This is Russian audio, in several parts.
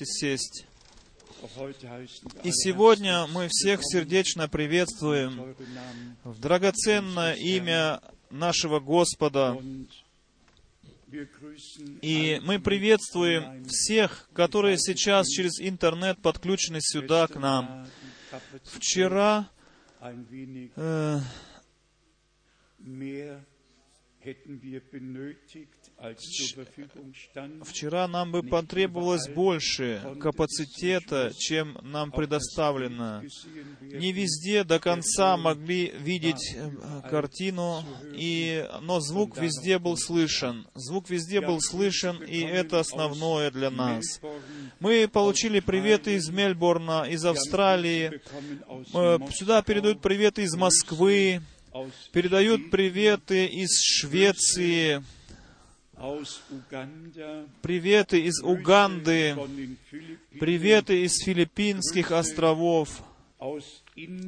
Можете сесть. И сегодня мы всех сердечно приветствуем в драгоценное имя нашего Господа. И мы приветствуем всех, которые сейчас через интернет подключены сюда к нам. Вчера э, Вчера нам бы потребовалось больше капацитета, чем нам предоставлено. Не везде до конца могли видеть э, картину, и, но звук везде был слышен. Звук везде был слышен, и это основное для нас. Мы получили приветы из Мельбурна, из Австралии. Э, сюда передают приветы из Москвы, передают приветы из Швеции, приветы из Уганды, приветы из Филиппинских островов,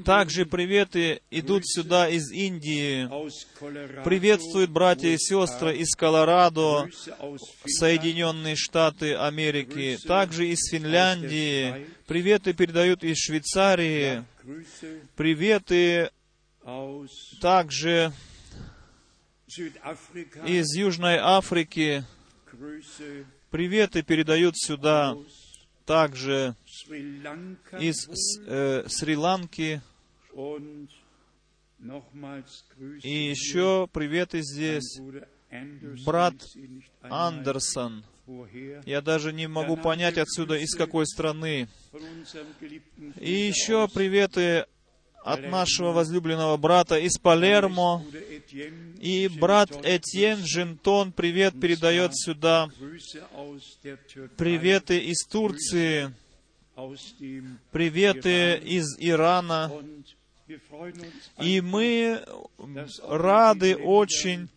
также приветы идут сюда из Индии. Приветствуют братья и сестры из Колорадо, Соединенные Штаты Америки, также из Финляндии. Приветы передают из Швейцарии. Приветы также из Южной Африки. Приветы передают сюда также из э, Шри-Ланки. И еще приветы здесь брат Андерсон. Я даже не могу понять отсюда, из какой страны. И еще приветы от нашего возлюбленного брата из Палермо. И брат Этьен Жентон привет передает сюда. Приветы из Турции. Приветы из Ирана. И мы рады очень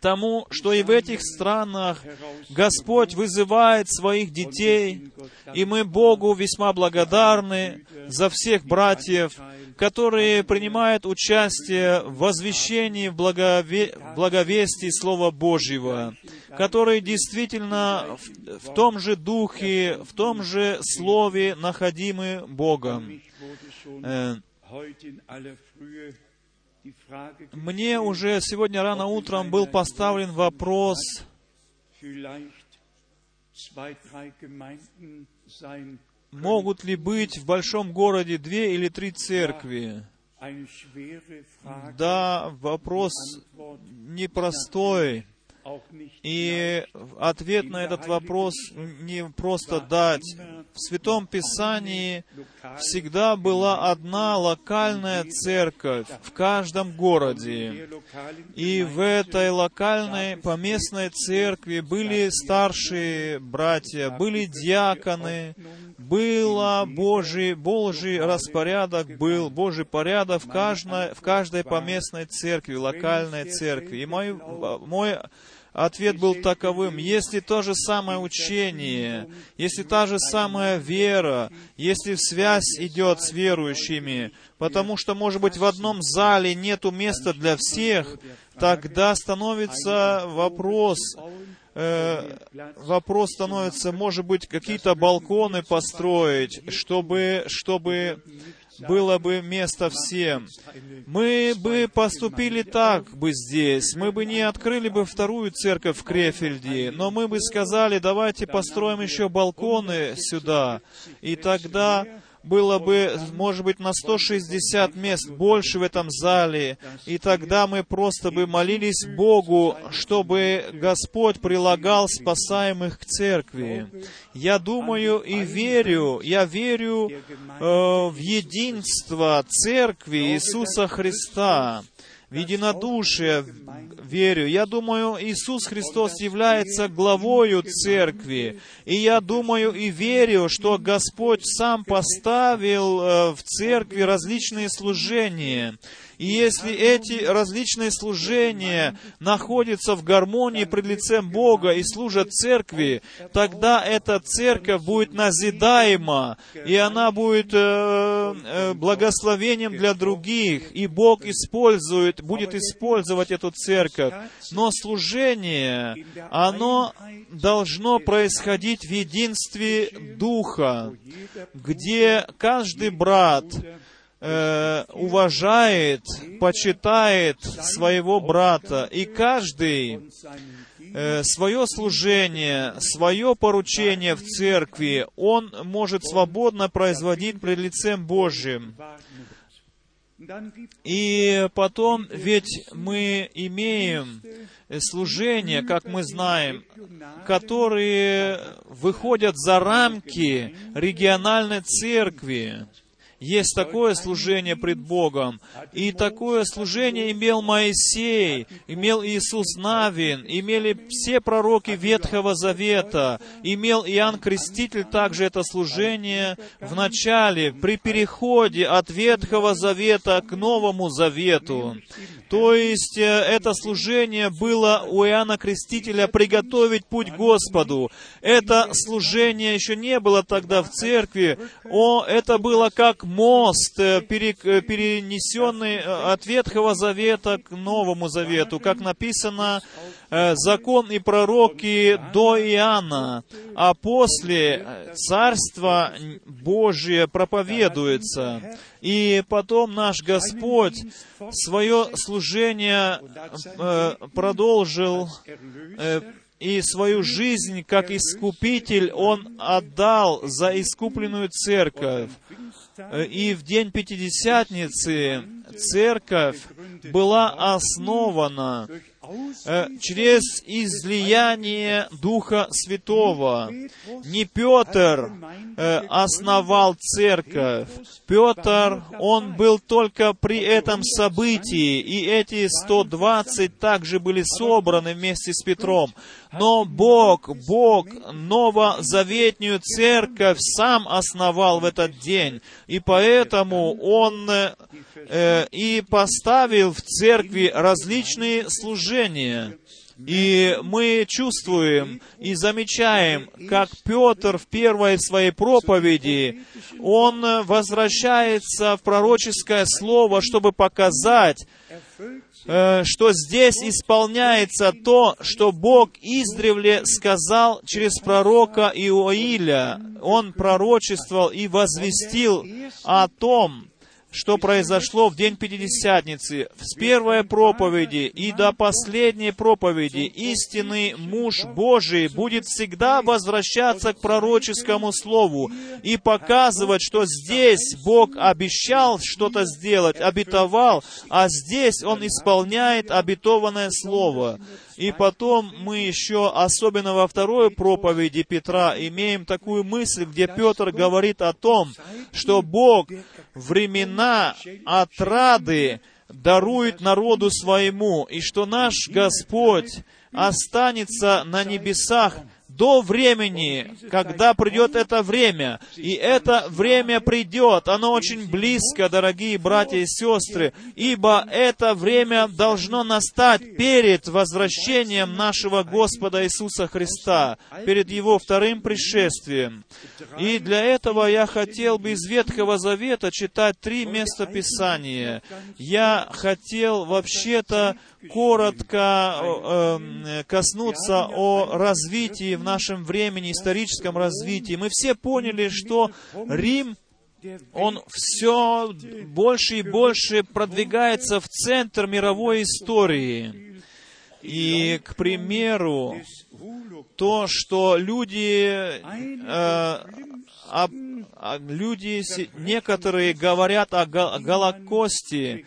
тому, что и в этих странах Господь вызывает своих детей, и мы Богу весьма благодарны за всех братьев, которые принимают участие в возвещении, в благове... благовестии Слова Божьего, которые действительно в, в том же духе, в том же слове находимы Богом. Мне уже сегодня рано утром был поставлен вопрос, могут ли быть в большом городе две или три церкви? Да, вопрос непростой. И ответ на этот вопрос не просто дать. В Святом Писании всегда была одна локальная церковь в каждом городе. И в этой локальной поместной церкви были старшие братья, были диаконы, было Божий, Божий распорядок был, Божий порядок в каждой, в каждой поместной церкви, локальной церкви. И мой, мой Ответ был таковым, если то же самое учение, если та же самая вера, если связь идет с верующими, потому что, может быть, в одном зале нету места для всех, тогда становится вопрос, э, вопрос становится, может быть, какие-то балконы построить, чтобы, чтобы было бы место всем. Мы бы поступили так бы здесь, мы бы не открыли бы вторую церковь в Крефельде, но мы бы сказали, давайте построим еще балконы сюда, и тогда было бы, может быть, на 160 мест больше в этом зале, и тогда мы просто бы молились Богу, чтобы Господь прилагал спасаемых к церкви. Я думаю и верю, я верю э, в единство церкви Иисуса Христа в единодушие верю. Я думаю, Иисус Христос является главою церкви. И я думаю и верю, что Господь сам поставил э, в церкви различные служения. И если эти различные служения находятся в гармонии пред лицем Бога и служат церкви, тогда эта церковь будет назидаема, и она будет э, э, благословением для других, и Бог использует, будет использовать эту церковь. Но служение, оно должно происходить в единстве Духа, где каждый брат э, уважает, почитает своего брата, и каждый э, свое служение, свое поручение в церкви, он может свободно производить пред лицем Божьим. И потом, ведь мы имеем служения, как мы знаем, которые выходят за рамки региональной церкви. Есть такое служение пред Богом. И такое служение имел Моисей, имел Иисус Навин, имели все пророки Ветхого Завета, имел Иоанн Креститель также это служение в начале, при переходе от Ветхого Завета к Новому Завету. То есть э, это служение было у Иоанна Крестителя приготовить путь Господу. Это служение еще не было тогда в церкви. О, это было как мост, э, э, перенесенный от Ветхого Завета к Новому Завету, как написано, закон и пророки до Иоанна, а после Царство Божие проповедуется. И потом наш Господь свое служение э, продолжил э, и свою жизнь как искупитель Он отдал за искупленную церковь. Э, и в день Пятидесятницы церковь была основана через излияние Духа Святого. Не Петр э, основал церковь. Петр, он был только при этом событии, и эти 120 также были собраны вместе с Петром. Но Бог, Бог новозаветнюю церковь сам основал в этот день, и поэтому Он э, и поставил в церкви различные служения. И мы чувствуем и замечаем, как Петр в первой своей проповеди, он возвращается в пророческое слово, чтобы показать, э, что здесь исполняется то, что Бог издревле сказал через пророка Иоиля. Он пророчествовал и возвестил о том, что произошло в день Пятидесятницы, с первой проповеди и до последней проповеди, истинный муж Божий будет всегда возвращаться к пророческому слову и показывать, что здесь Бог обещал что-то сделать, обетовал, а здесь Он исполняет обетованное слово. И потом мы еще, особенно во второй проповеди Петра, имеем такую мысль, где Петр говорит о том, что Бог времена отрады дарует народу своему, и что наш Господь останется на небесах до времени, когда придет это время. И это время придет. Оно очень близко, дорогие братья и сестры, ибо это время должно настать перед возвращением нашего Господа Иисуса Христа, перед Его вторым пришествием. И для этого я хотел бы из Ветхого Завета читать три места Писания. Я хотел вообще-то коротко э, коснуться о развитии в нашем времени, историческом развитии. Мы все поняли, что Рим он все больше и больше продвигается в центр мировой истории. И, к примеру, то, что люди, э, об, люди некоторые говорят о Голокосте,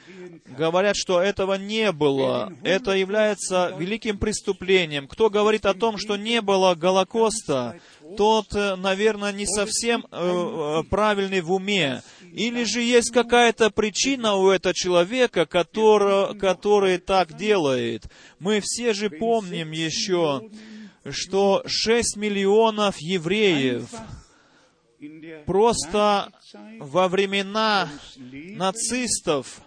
говорят, что этого не было. Это является великим преступлением. Кто говорит о том, что не было Голокоста, тот, э, наверное, не совсем э, э, правильный в уме. Или же есть какая-то причина у этого человека, который, который так делает. Мы все же помним еще, что 6 миллионов евреев просто во времена нацистов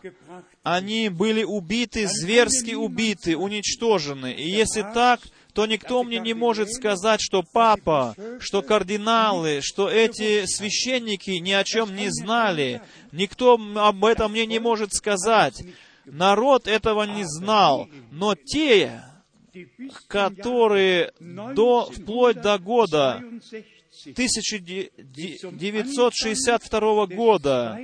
они были убиты, зверски убиты, уничтожены. И если так, то никто мне не может сказать, что папа, что кардиналы, что эти священники ни о чем не знали. Никто об этом мне не может сказать. Народ этого не знал. Но те, которые до, вплоть до года 1962 года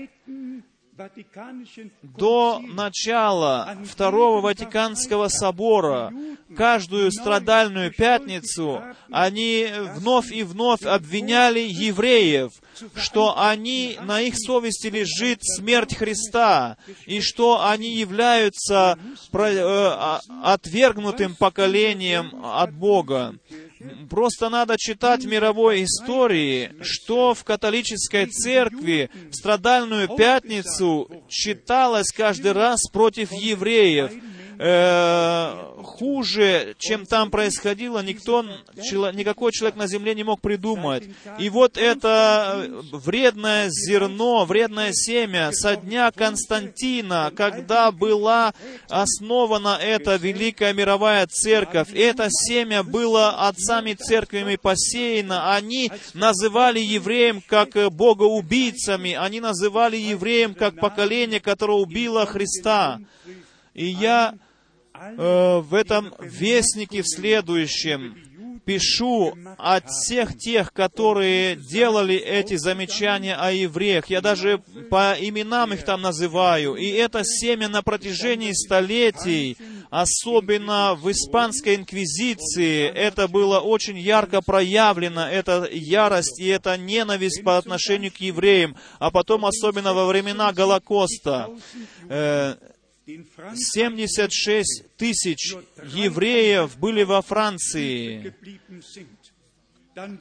до начала Второго Ватиканского собора, каждую страдальную пятницу, они вновь и вновь обвиняли евреев, что они, на их совести лежит смерть Христа, и что они являются э, отвергнутым поколением от Бога. Просто надо читать мировой истории, что в католической церкви в страдальную пятницу читалось каждый раз против евреев э, хуже, чем там происходило, никто, никакой человек на земле не мог придумать. И вот это вредное зерно, вредное семя со дня Константина, когда была основана эта великая мировая церковь, это семя было отцами церквями посеяно, они называли евреям как богоубийцами, они называли евреям как поколение, которое убило Христа. И я э, в этом вестнике в следующем пишу от всех тех, которые делали эти замечания о евреях. Я даже по именам их там называю. И это семя на протяжении столетий, особенно в испанской инквизиции, это было очень ярко проявлено, эта ярость и эта ненависть по отношению к евреям, а потом особенно во времена Голокоста. Э, 76 тысяч евреев были во Франции.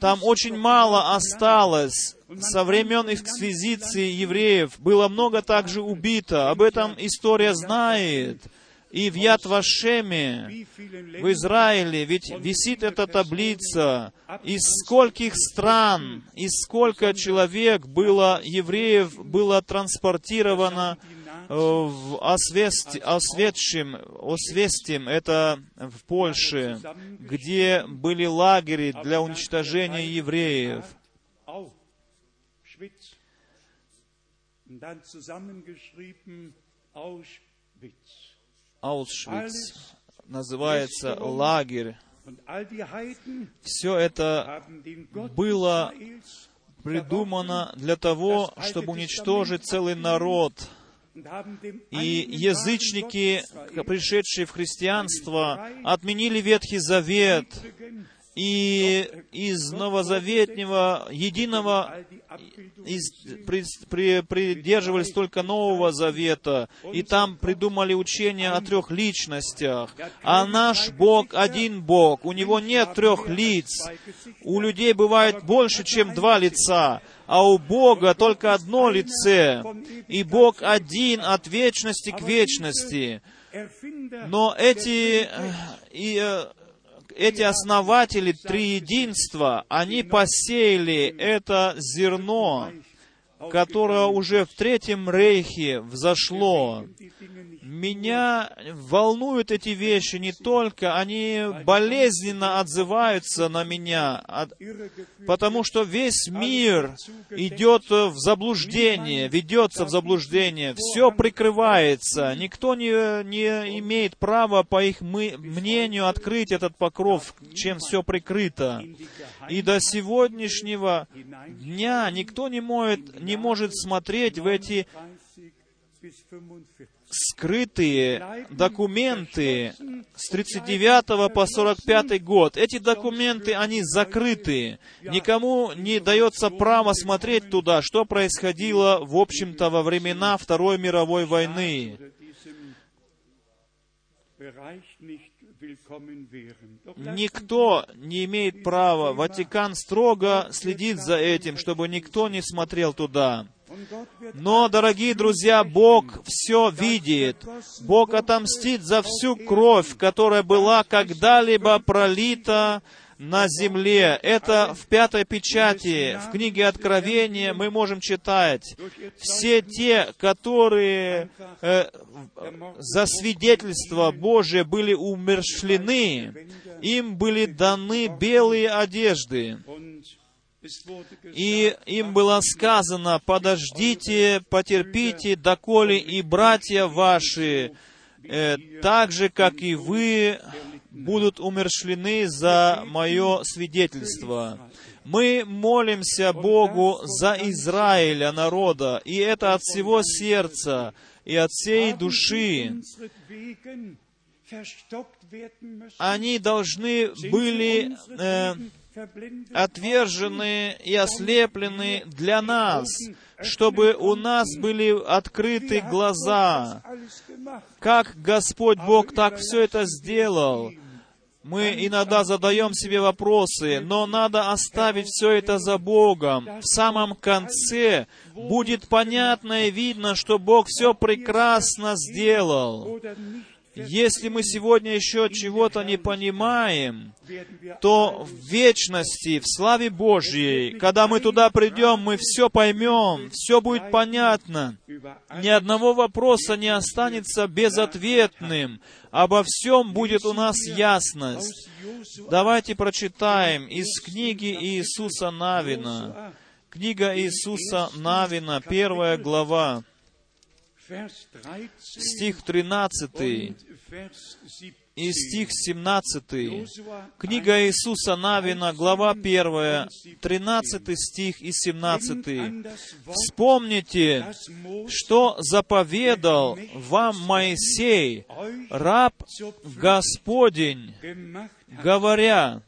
Там очень мало осталось. Со времен эксквизиции евреев было много также убито. Об этом история знает. И в Ятвашеме, в Израиле, ведь висит эта таблица, из скольких стран, из сколько человек было, евреев, было транспортировано Э, в Освест, Осветшим, Освестим, это в Польше, где были лагеря для уничтожения евреев. Аушвиц называется лагерь. Все это было придумано для того, чтобы уничтожить целый народ – и язычники, пришедшие в христианство, отменили Ветхий Завет, и из новозаветнего, единого, из, при, при, придерживались только Нового Завета, и там придумали учение о трех личностях. А наш Бог один Бог, у Него нет трех лиц. У людей бывает больше, чем два лица а у Бога только одно лице, и Бог один от вечности к вечности. Но эти, и, э, эти основатели триединства, они посеяли это зерно, которое уже в Третьем Рейхе взошло меня волнуют эти вещи не только, они болезненно отзываются на меня, потому что весь мир идет в заблуждение, ведется в заблуждение, все прикрывается, никто не, не имеет права, по их мнению, открыть этот покров, чем все прикрыто. И до сегодняшнего дня никто не может, не может смотреть в эти скрытые документы с 39 по 45 год. Эти документы, они закрыты. Никому не дается право смотреть туда, что происходило, в общем-то, во времена Второй мировой войны. Никто не имеет права. Ватикан строго следит за этим, чтобы никто не смотрел туда. Но, дорогие друзья, Бог все видит. Бог отомстит за всю кровь, которая была когда-либо пролита на земле. Это в пятой печати, в книге Откровения мы можем читать. Все те, которые э, за свидетельство Божие были умершлены, им были даны белые одежды. И им было сказано, подождите, потерпите, доколе и братья ваши, э, так же, как и вы, будут умершлены за мое свидетельство. Мы молимся Богу за Израиля, народа, и это от всего сердца и от всей души. Они должны были э, отвержены и ослеплены для нас, чтобы у нас были открыты глаза. Как Господь Бог так все это сделал? Мы иногда задаем себе вопросы, но надо оставить все это за Богом. В самом конце будет понятно и видно, что Бог все прекрасно сделал. Если мы сегодня еще чего-то не понимаем, то в вечности, в славе Божьей, когда мы туда придем, мы все поймем, все будет понятно. Ни одного вопроса не останется безответным. Обо всем будет у нас ясность. Давайте прочитаем из книги Иисуса Навина. Книга Иисуса Навина, первая глава стих 13 и стих 17. Книга Иисуса Навина, глава 1, 13 стих и 17. «Вспомните, что заповедал вам Моисей, раб Господень, говоря,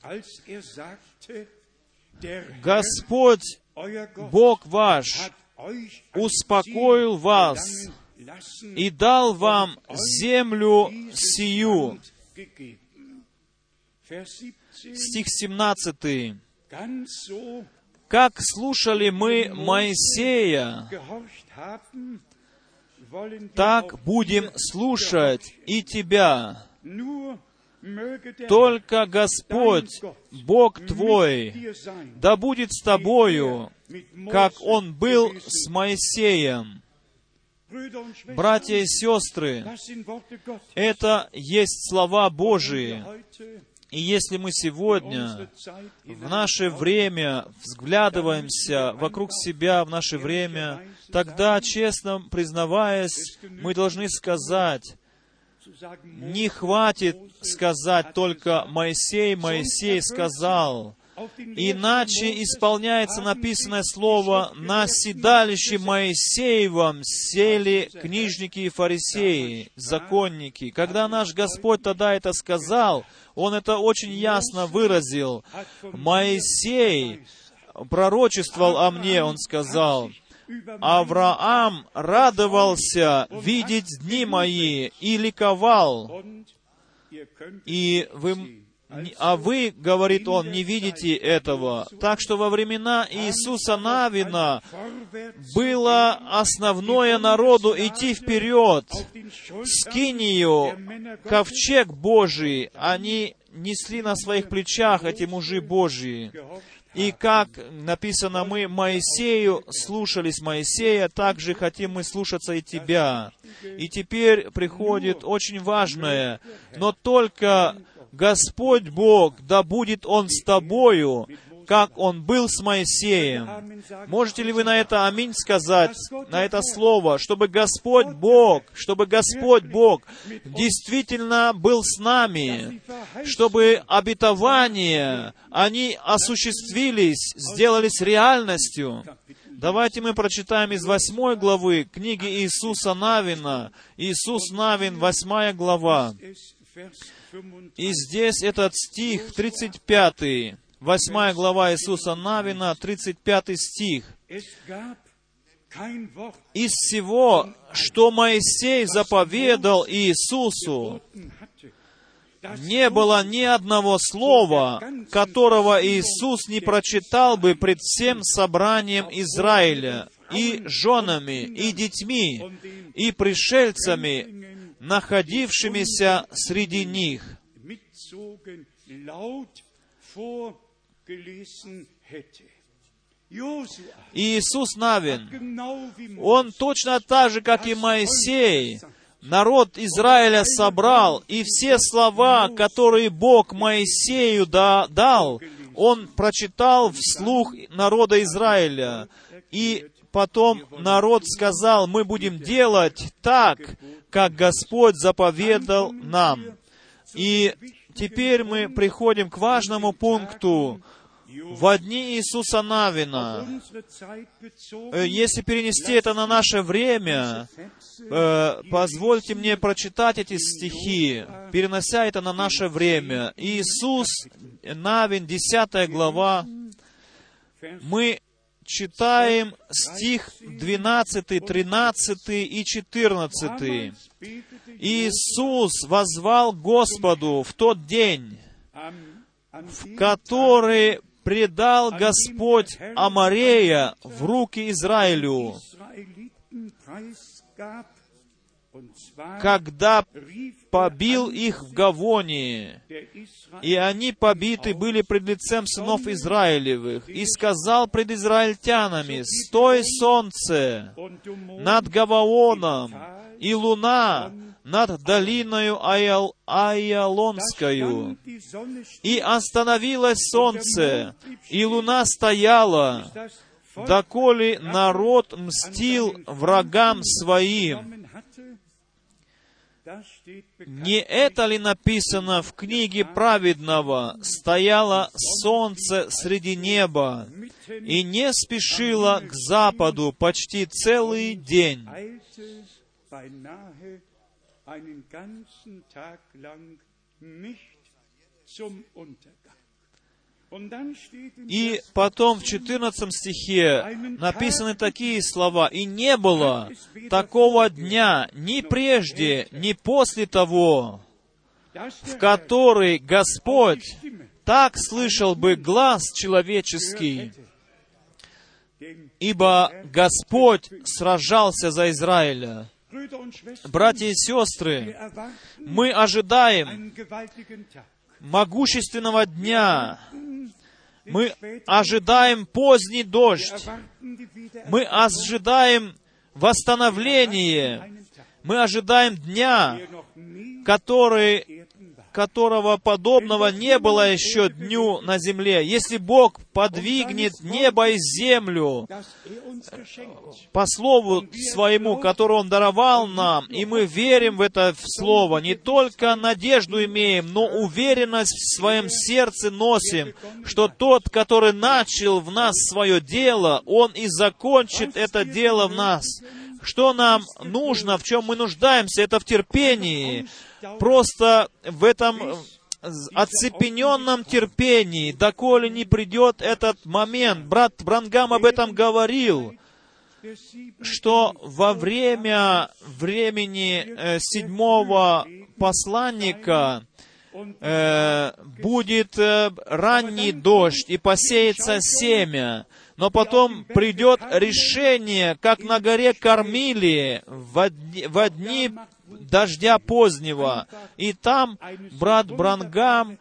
Господь, Бог ваш, успокоил вас и дал вам землю сию. Стих 17. Как слушали мы Моисея, так будем слушать и тебя. Только Господь, Бог твой, да будет с тобою, как Он был с Моисеем. Братья и сестры, это есть слова Божии. И если мы сегодня, в наше время, взглядываемся вокруг себя в наше время, тогда, честно признаваясь, мы должны сказать, не хватит сказать только «Моисей, Моисей сказал», Иначе исполняется написанное слово «На седалище Моисеевом сели книжники и фарисеи, законники». Когда наш Господь тогда это сказал, Он это очень ясно выразил. «Моисей пророчествовал о мне», Он сказал, Авраам радовался видеть дни мои и ликовал. И вы а вы, говорит он, не видите этого. Так что во времена Иисуса Навина было основное народу идти вперед. Скинию, ковчег Божий, они несли на своих плечах эти мужи Божьи. И как написано, мы Моисею слушались Моисея, так же хотим мы слушаться и Тебя. И теперь приходит очень важное, но только Господь Бог, да будет Он с тобою, как Он был с Моисеем. Можете ли вы на это аминь сказать, на это слово, чтобы Господь Бог, чтобы Господь Бог действительно был с нами, чтобы обетования, они осуществились, сделались реальностью. Давайте мы прочитаем из восьмой главы книги Иисуса Навина. Иисус Навин, восьмая глава. И здесь этот стих 35, 8 глава Иисуса Навина, 35 стих. Из всего, что Моисей заповедал Иисусу, не было ни одного слова, которого Иисус не прочитал бы пред всем собранием Израиля, и женами, и детьми, и пришельцами, находившимися среди них. Иисус Навин, он точно так же, как и Моисей, народ Израиля собрал, и все слова, которые Бог Моисею да- дал, он прочитал вслух народа Израиля. И потом народ сказал, мы будем делать так, как Господь заповедал нам. И теперь мы приходим к важному пункту. В дни Иисуса Навина, bezogen, э, если перенести это на наше время, э, позвольте мне прочитать эти стихи, перенося это на наше время. Иисус, Навин, 10 глава, мы читаем стих 12, 13 и 14. betete Иисус возвал Господу в тот день, dem который предал Господь Амарея в руки Израилю, когда побил их в Гавонии. И они побиты были пред лицем сынов Израилевых. И сказал пред израильтянами, «Стой, солнце, над Гаваоном, и луна над долиною Аял, Аялонскою». И остановилось солнце, и луна стояла, доколе народ мстил врагам своим. Не это ли написано в книге праведного? Стояло солнце среди неба и не спешило к западу почти целый день. И потом в 14 стихе написаны такие слова. «И не было такого дня ни прежде, ни после того, в который Господь так слышал бы глаз человеческий, ибо Господь сражался за Израиля». Братья и сестры, мы ожидаем. Могущественного дня. Мы ожидаем поздний дождь. Мы ожидаем восстановление. Мы ожидаем дня, который. Которого подобного не было еще дню на земле. Если Бог подвигнет небо и землю по слову своему, которое Он даровал нам, и мы верим в это слово, не только надежду имеем, но уверенность в своем сердце носим, что тот, который начал в нас свое дело, Он и закончит это дело в нас. Что нам нужно, в чем мы нуждаемся, это в терпении. Просто в этом э, оцепененном терпении, доколе не придет этот момент. Брат Брангам об этом говорил что во время времени э, седьмого посланника э, будет э, ранний дождь и посеется семя, но потом придет решение, как на горе Кормили в дни, во дни дождя позднего. И там брат Брангам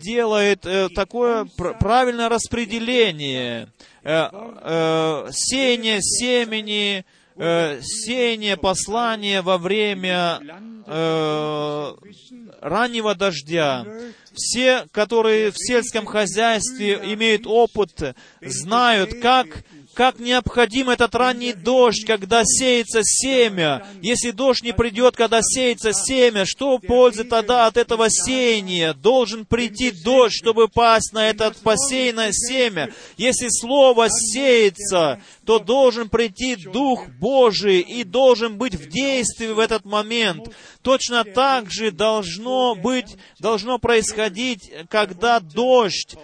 делает э, такое пр- правильное распределение. Э, э, сеяние семени, э, сеяние послания во время э, раннего дождя. Все, которые в сельском хозяйстве имеют опыт, знают, как, как необходим этот ранний дождь, когда сеется семя. Если дождь не придет, когда сеется семя, что пользы тогда от этого сеяния? Должен прийти дождь, чтобы пасть на это посеянное семя. Если слово сеется, то должен прийти Дух Божий и должен быть в действии в этот момент. Точно так же должно быть, должно происходить, когда дождь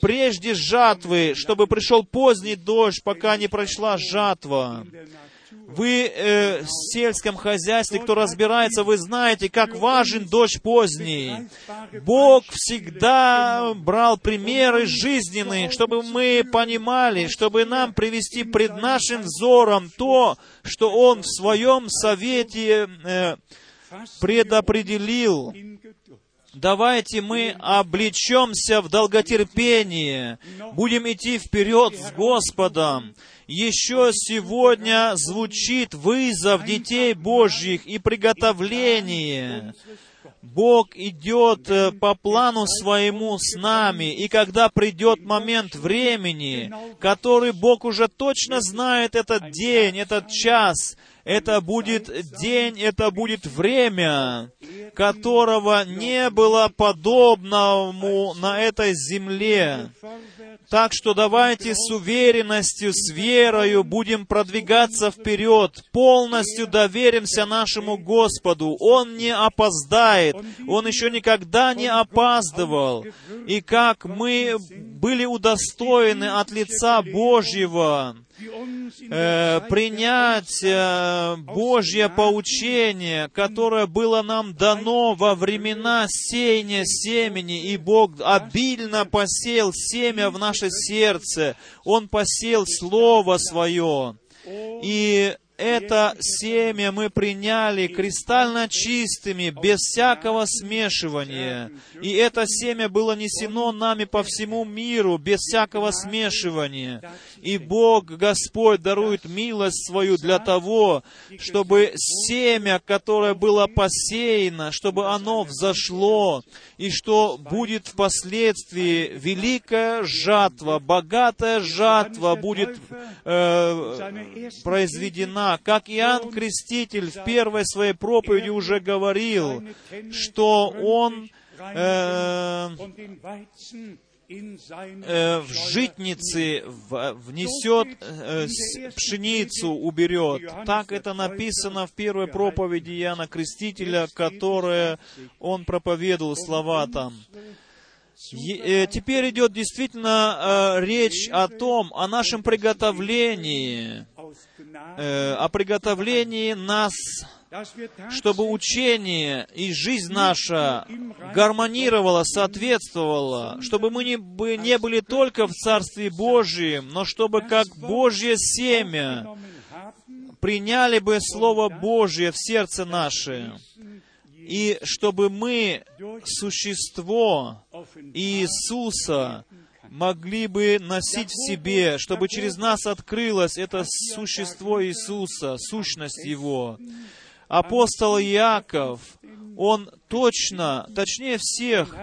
прежде жатвы, чтобы пришел поздний дождь, пока не прошла жатва. Вы э, в сельском хозяйстве, кто разбирается, вы знаете, как важен дождь поздний. Бог всегда брал примеры жизненные, чтобы мы понимали, чтобы нам привести пред нашим взором то, что Он в Своем совете э, предопределил. Давайте мы облечемся в долготерпение, будем идти вперед с Господом. Еще сегодня звучит вызов детей Божьих и приготовление. Бог идет э, по плану своему с нами, и когда придет момент времени, который Бог уже точно знает этот день, этот час, это будет день, это будет время, которого не было подобному на этой земле. Так что давайте с уверенностью, с верою будем продвигаться вперед, полностью доверимся нашему Господу. Он не опоздает, Он еще никогда не опаздывал. И как мы были удостоены от лица Божьего, э, принять э, Божье поучение, которое было нам дано во времена сеяния семени, и Бог обильно посеял семя в наше сердце. Он посеял Слово Свое. И это семя мы приняли кристально чистыми, без всякого смешивания. И это семя было несено нами по всему миру, без всякого смешивания. И Бог, Господь, дарует милость свою для того, чтобы семя, которое было посеяно, чтобы оно взошло, и что будет впоследствии великая жатва, богатая жатва будет э, произведена. Как Иоанн Креститель в первой своей проповеди уже говорил, что он э, э, в житницы внесет э, пшеницу, уберет. Так это написано в первой проповеди Иоанна Крестителя, которое он проповедовал слова там. Э, теперь идет действительно речь о том, о нашем приготовлении, э, о приготовлении нас чтобы учение и жизнь наша гармонировала, соответствовала, чтобы мы не, не были только в Царстве Божьем, но чтобы как Божье семя приняли бы Слово Божье в сердце наше, и чтобы мы существо Иисуса могли бы носить в себе, чтобы через нас открылось это существо Иисуса, сущность Его. Апостол Иаков, он точно, точнее всех,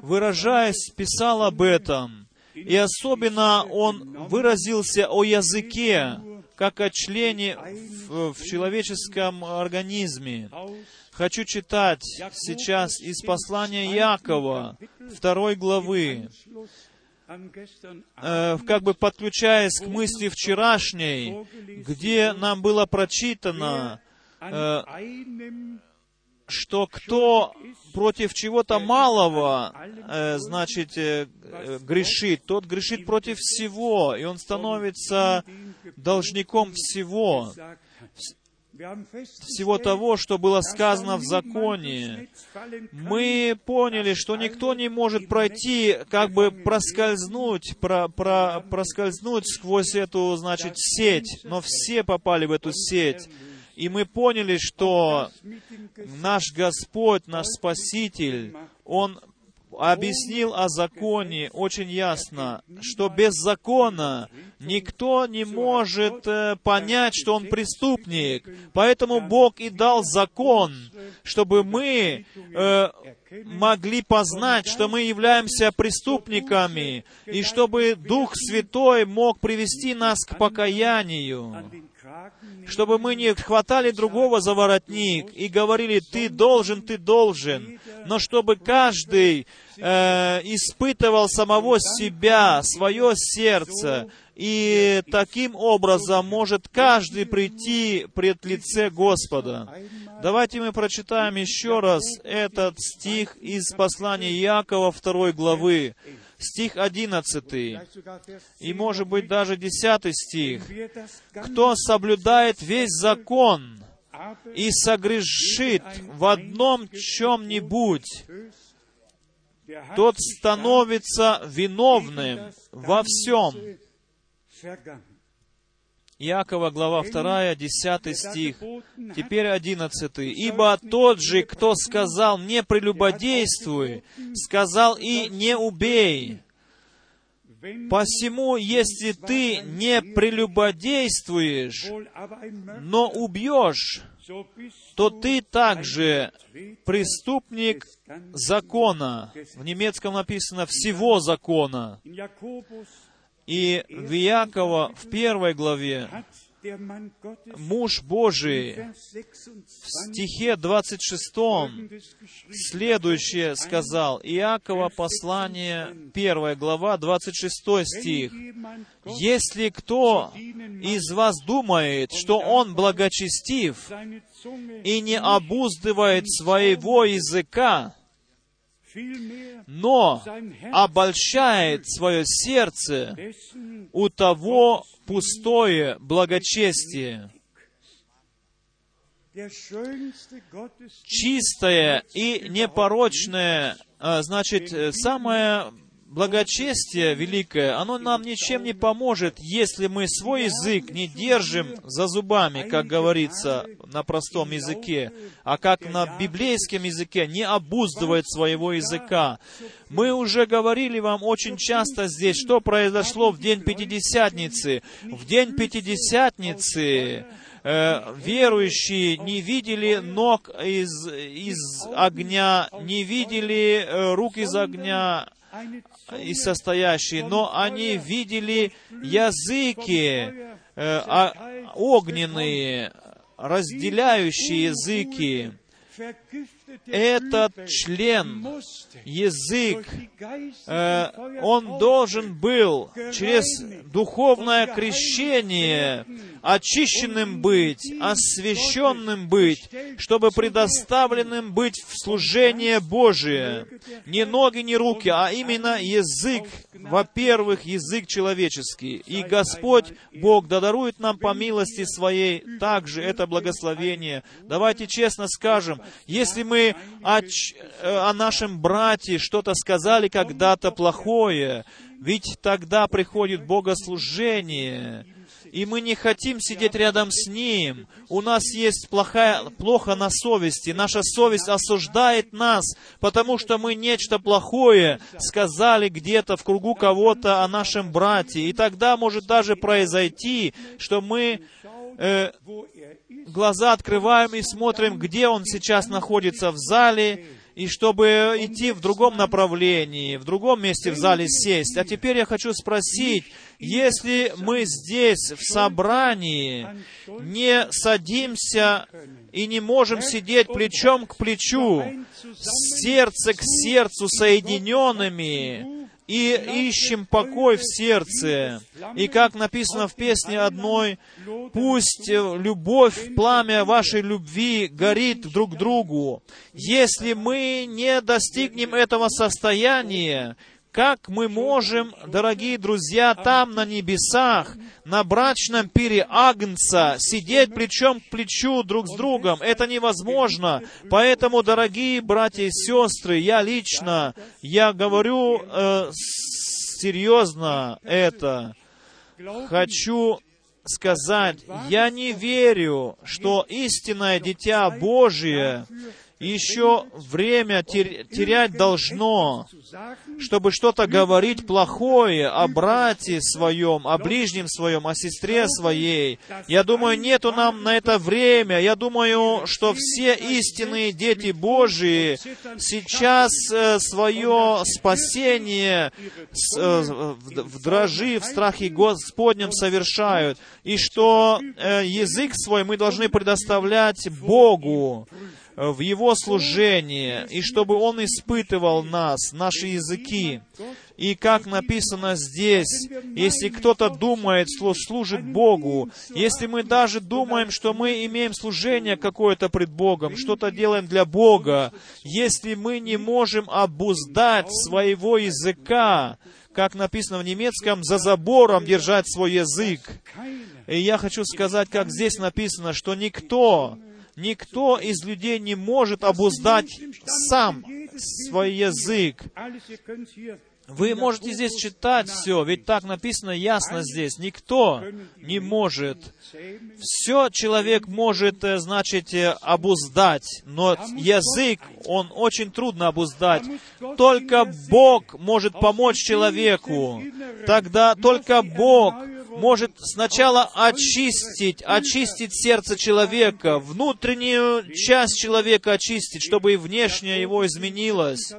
выражаясь, писал об этом. И особенно он выразился о языке, как о члене в, в человеческом организме. Хочу читать сейчас из послания Якова, второй главы, э, как бы подключаясь к мысли вчерашней, где нам было прочитано, Э, что кто против чего-то малого, э, значит, грешит, тот грешит против всего, и он становится должником всего, всего того, что было сказано в законе. Мы поняли, что никто не может пройти, как бы проскользнуть, про, про, проскользнуть сквозь эту, значит, сеть, но все попали в эту сеть. И мы поняли, что наш Господь, наш Спаситель, Он объяснил о законе очень ясно, что без закона никто не может э, понять, что он преступник. Поэтому Бог и дал закон, чтобы мы э, могли познать, что мы являемся преступниками, и чтобы Дух Святой мог привести нас к покаянию чтобы мы не хватали другого за воротник и говорили, ты должен, ты должен, но чтобы каждый э, испытывал самого себя, свое сердце, и таким образом может каждый прийти пред лице Господа. Давайте мы прочитаем еще раз этот стих из послания Якова второй главы стих 11, и, может быть, даже 10 стих. «Кто соблюдает весь закон и согрешит в одном чем-нибудь, тот становится виновным во всем». Иакова, глава 2, 10 стих. Теперь 11. «Ибо тот же, кто сказал «не прелюбодействуй», сказал и «не убей». Посему, если ты не прелюбодействуешь, но убьешь, то ты также преступник закона. В немецком написано «всего закона». И в Иакова в первой главе муж Божий в стихе 26 следующее сказал. Иакова послание 1 глава 26 стих. «Если кто из вас думает, что он благочестив и не обуздывает своего языка, но обольщает свое сердце, у того пустое благочестие. Чистое и непорочное, а, значит, самое благочестие великое, оно нам ничем не поможет, если мы свой язык не держим за зубами, как говорится на простом языке, а как на библейском языке не обуздывает своего языка. Мы уже говорили вам очень часто здесь, что произошло в день Пятидесятницы. В день Пятидесятницы э, верующие не видели ног из, из огня, не видели э, рук из огня, и состоящие, но они видели языки э, а, огненные, разделяющие языки. Этот член, язык, э, он должен был через духовное крещение очищенным быть, освященным быть, чтобы предоставленным быть в служение Божие. Не ноги, не руки, а именно язык, во-первых, язык человеческий. И Господь, Бог, додарует нам по милости Своей также это благословение. Давайте честно скажем, если мы о, о нашем брате что-то сказали когда-то плохое, ведь тогда приходит богослужение, и мы не хотим сидеть рядом с Ним. У нас есть плохая, плохо на совести. Наша совесть осуждает нас, потому что мы нечто плохое сказали где-то в кругу кого-то о нашем брате. И тогда может даже произойти, что мы э, глаза открываем и смотрим, где он сейчас находится в зале, и чтобы идти в другом направлении, в другом месте в зале сесть. А теперь я хочу спросить, если мы здесь, в собрании, не садимся и не можем сидеть плечом к плечу, сердце к сердцу соединенными, и ищем покой в сердце. И как написано в песне одной, пусть любовь, пламя вашей любви горит друг другу. Если мы не достигнем этого состояния, как мы можем, дорогие друзья, там на небесах, на брачном пире Агнца, сидеть плечом к плечу друг с другом? Это невозможно. Поэтому, дорогие братья и сестры, я лично, я говорю э, серьезно это. Хочу сказать, я не верю, что истинное Дитя Божие еще время терять должно, чтобы что-то говорить плохое о брате своем, о ближнем своем, о сестре своей. Я думаю, нету нам на это время. Я думаю, что все истинные дети Божии сейчас э, свое спасение э, в дрожи, в страхе Господнем совершают, и что э, язык свой мы должны предоставлять Богу, в Его служение, и чтобы Он испытывал нас, наши языки. И как написано здесь, если кто-то думает, что служит Богу, если мы даже думаем, что мы имеем служение какое-то пред Богом, что-то делаем для Бога, если мы не можем обуздать своего языка, как написано в немецком, за забором держать свой язык. И я хочу сказать, как здесь написано, что никто Никто из людей не может обуздать сам свой язык. Вы можете здесь читать все, ведь так написано ясно здесь. Никто не может. Все человек может, э, значит, э, обуздать, но язык, он очень трудно обуздать. Только Бог может помочь человеку. Тогда только Бог может сначала очистить, очистить сердце человека, внутреннюю часть человека очистить, чтобы и внешнее его изменилось.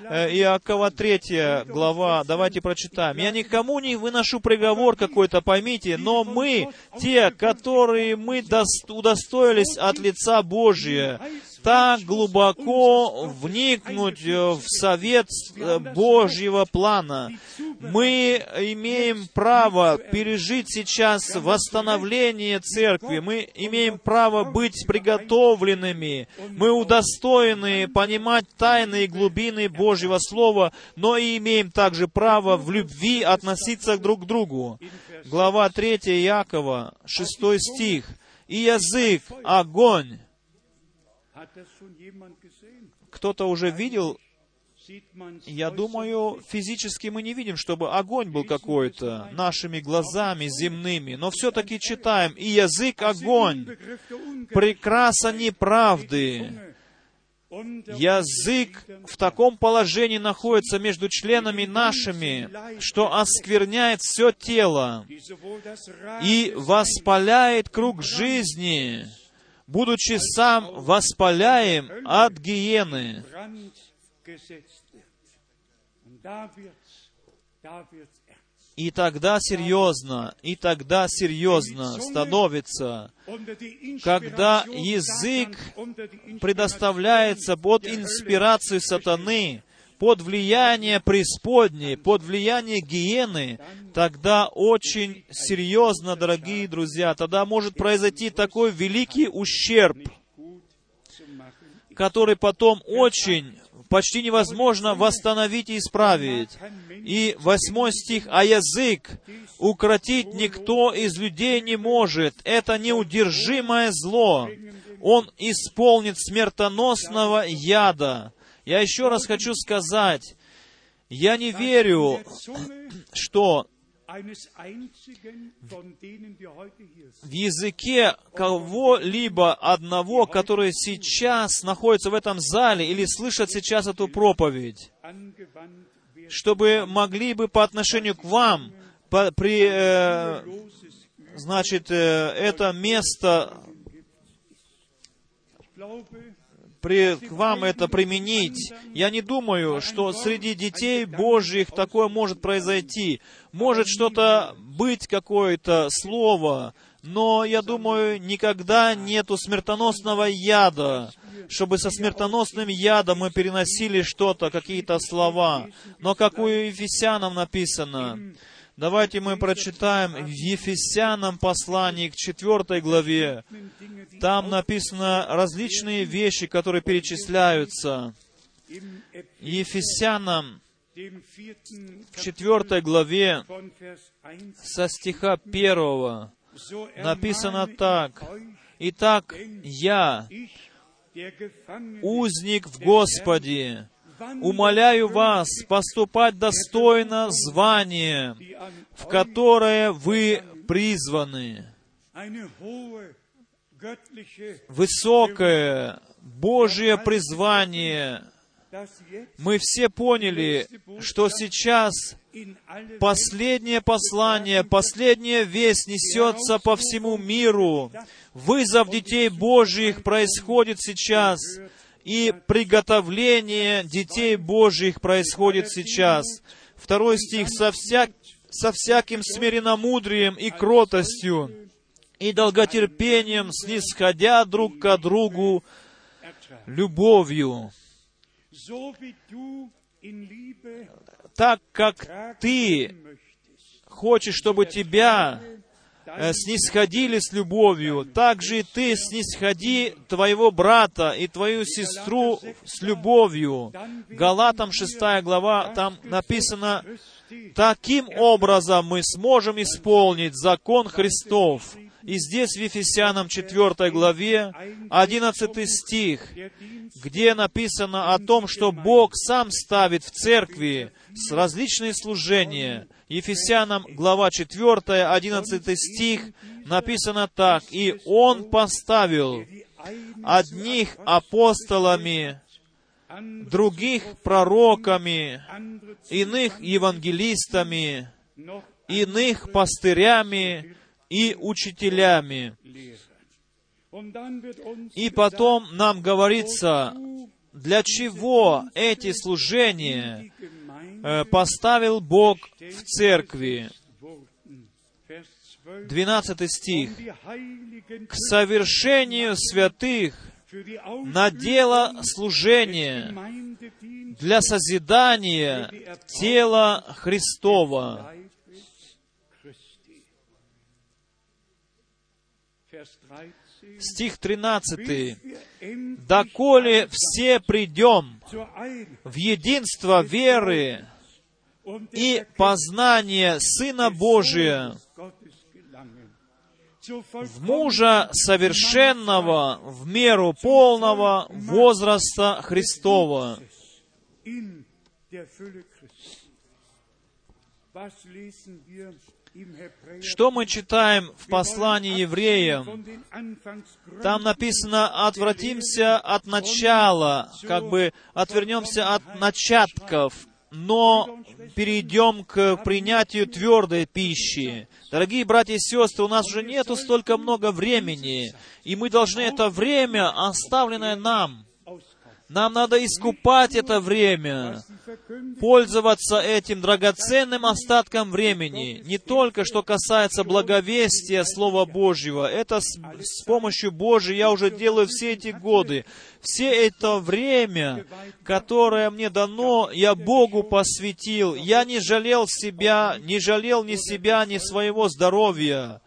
Э, Иакова 3 глава, давайте прочитаем. «Я никому не выношу приговор какой-то, поймите, но мы, те, которые мы удостоились от лица Божия, так глубоко вникнуть в совет э, Божьего плана. Мы имеем право пережить сейчас восстановление церкви. Мы имеем право быть приготовленными. Мы удостоены понимать тайны и глубины Божьего Слова, но и имеем также право в любви относиться друг к другу. Глава 3 Якова, 6 стих. «И язык — огонь, кто-то уже видел, я думаю, физически мы не видим, чтобы огонь был какой-то нашими глазами земными, но все-таки читаем, и язык огонь, прекраса неправды. Язык в таком положении находится между членами нашими, что оскверняет все тело и воспаляет круг жизни, будучи сам воспаляем от гиены. И тогда серьезно, и тогда серьезно становится, когда язык предоставляется под инспирацию сатаны, под влияние преисподней, под влияние гиены, тогда очень серьезно, дорогие друзья, тогда может произойти такой великий ущерб, который потом очень почти невозможно восстановить и исправить. И восьмой стих, «А язык укротить никто из людей не может. Это неудержимое зло. Он исполнит смертоносного яда». Я еще раз хочу сказать, я не верю, что в языке кого-либо одного, который сейчас находится в этом зале или слышат сейчас эту проповедь, чтобы могли бы по отношению к вам по, при, э, значит, э, это место при, к вам это применить. Я не думаю, что среди детей Божьих такое может произойти. Может что-то быть, какое-то слово, но я думаю, никогда нету смертоносного яда, чтобы со смертоносным ядом мы переносили что-то, какие-то слова. Но как у Ефесянам написано, Давайте мы прочитаем в Ефесянам послании к четвертой главе. Там написано различные вещи, которые перечисляются. Ефесянам в четвертой главе со стиха первого написано так. «Итак, я, узник в Господе, умоляю вас поступать достойно звания, в которое вы призваны. Высокое Божье призвание. Мы все поняли, что сейчас последнее послание, последняя весть несется по всему миру. Вызов детей Божьих происходит сейчас и приготовление детей Божьих происходит сейчас. Второй стих, со, вся, со всяким смиренномудрием и кротостью, и долготерпением, снисходя друг к другу любовью. Так как ты хочешь, чтобы тебя снисходили с любовью, так же и ты снисходи твоего брата и твою сестру с любовью. Галатам 6 глава, там написано, таким образом мы сможем исполнить закон Христов И здесь в Ефесянам 4 главе 11 стих, где написано о том, что Бог сам ставит в церкви с различные служения. Ефесянам глава 4, 11 стих написано так, «И Он поставил одних апостолами, других пророками, иных евангелистами, иных пастырями и учителями. И потом нам говорится, для чего эти служения э, поставил Бог в церкви. 12 стих. «К совершению святых на дело служения для созидания тела Христова». Стих 13. «Доколе все придем в единство веры и познание Сына Божия, в мужа совершенного в меру полного возраста Христова. Что мы читаем в послании евреям? Там написано, отвратимся от начала, как бы отвернемся от начатков, но перейдем к принятию твердой пищи. Дорогие братья и сестры, у нас уже нету столько много времени, и мы должны это время, оставленное нам, нам надо искупать это время, пользоваться этим драгоценным остатком времени, не только что касается благовестия Слова Божьего. Это с, с помощью Божьей я уже делаю все эти годы. Все это время, которое мне дано, я Богу посвятил. Я не жалел себя, не жалел ни себя, ни своего здоровья.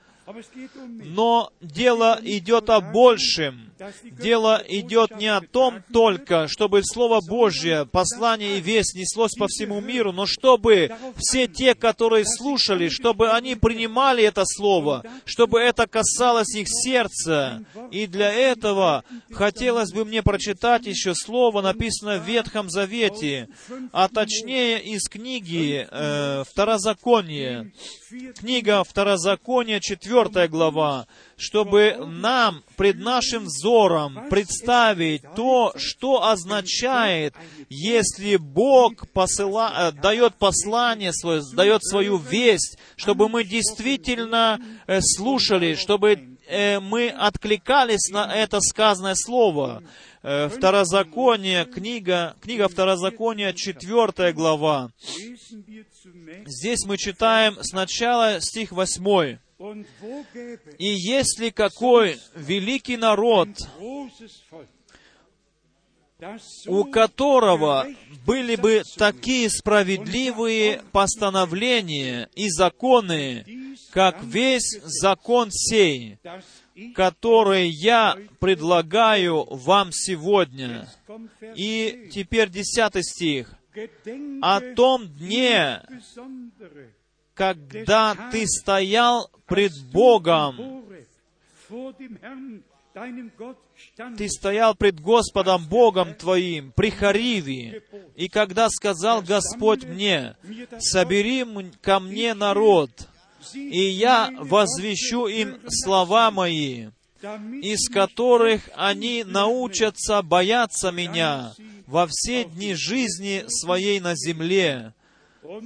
Но дело идет о большем. Дело идет не о том только, чтобы Слово Божье, послание и весть неслось по всему миру, но чтобы все те, которые слушали, чтобы они принимали это Слово, чтобы это касалось их сердца. И для этого хотелось бы мне прочитать еще Слово, написанное в Ветхом Завете, а точнее из книги э, Второзаконие. Книга Второзакония, 4 глава, чтобы нам пред нашим взором представить то, что означает, если Бог посыла, э, дает послание свое, дает свою весть, чтобы мы действительно э, слушали, чтобы э, мы откликались на это сказанное слово. Второзаконие, книга, книга Второзакония, 4 глава. Здесь мы читаем сначала стих 8. И если какой великий народ, у которого были бы такие справедливые постановления и законы, как весь закон сей, который я предлагаю вам сегодня. И теперь десятый стих. О том дне, когда ты стоял пред Богом, ты стоял пред Господом Богом твоим при Хариве, и когда сказал Господь мне, собери ко мне народ, и я возвещу им слова мои, из которых они научатся бояться меня во все дни жизни своей на земле,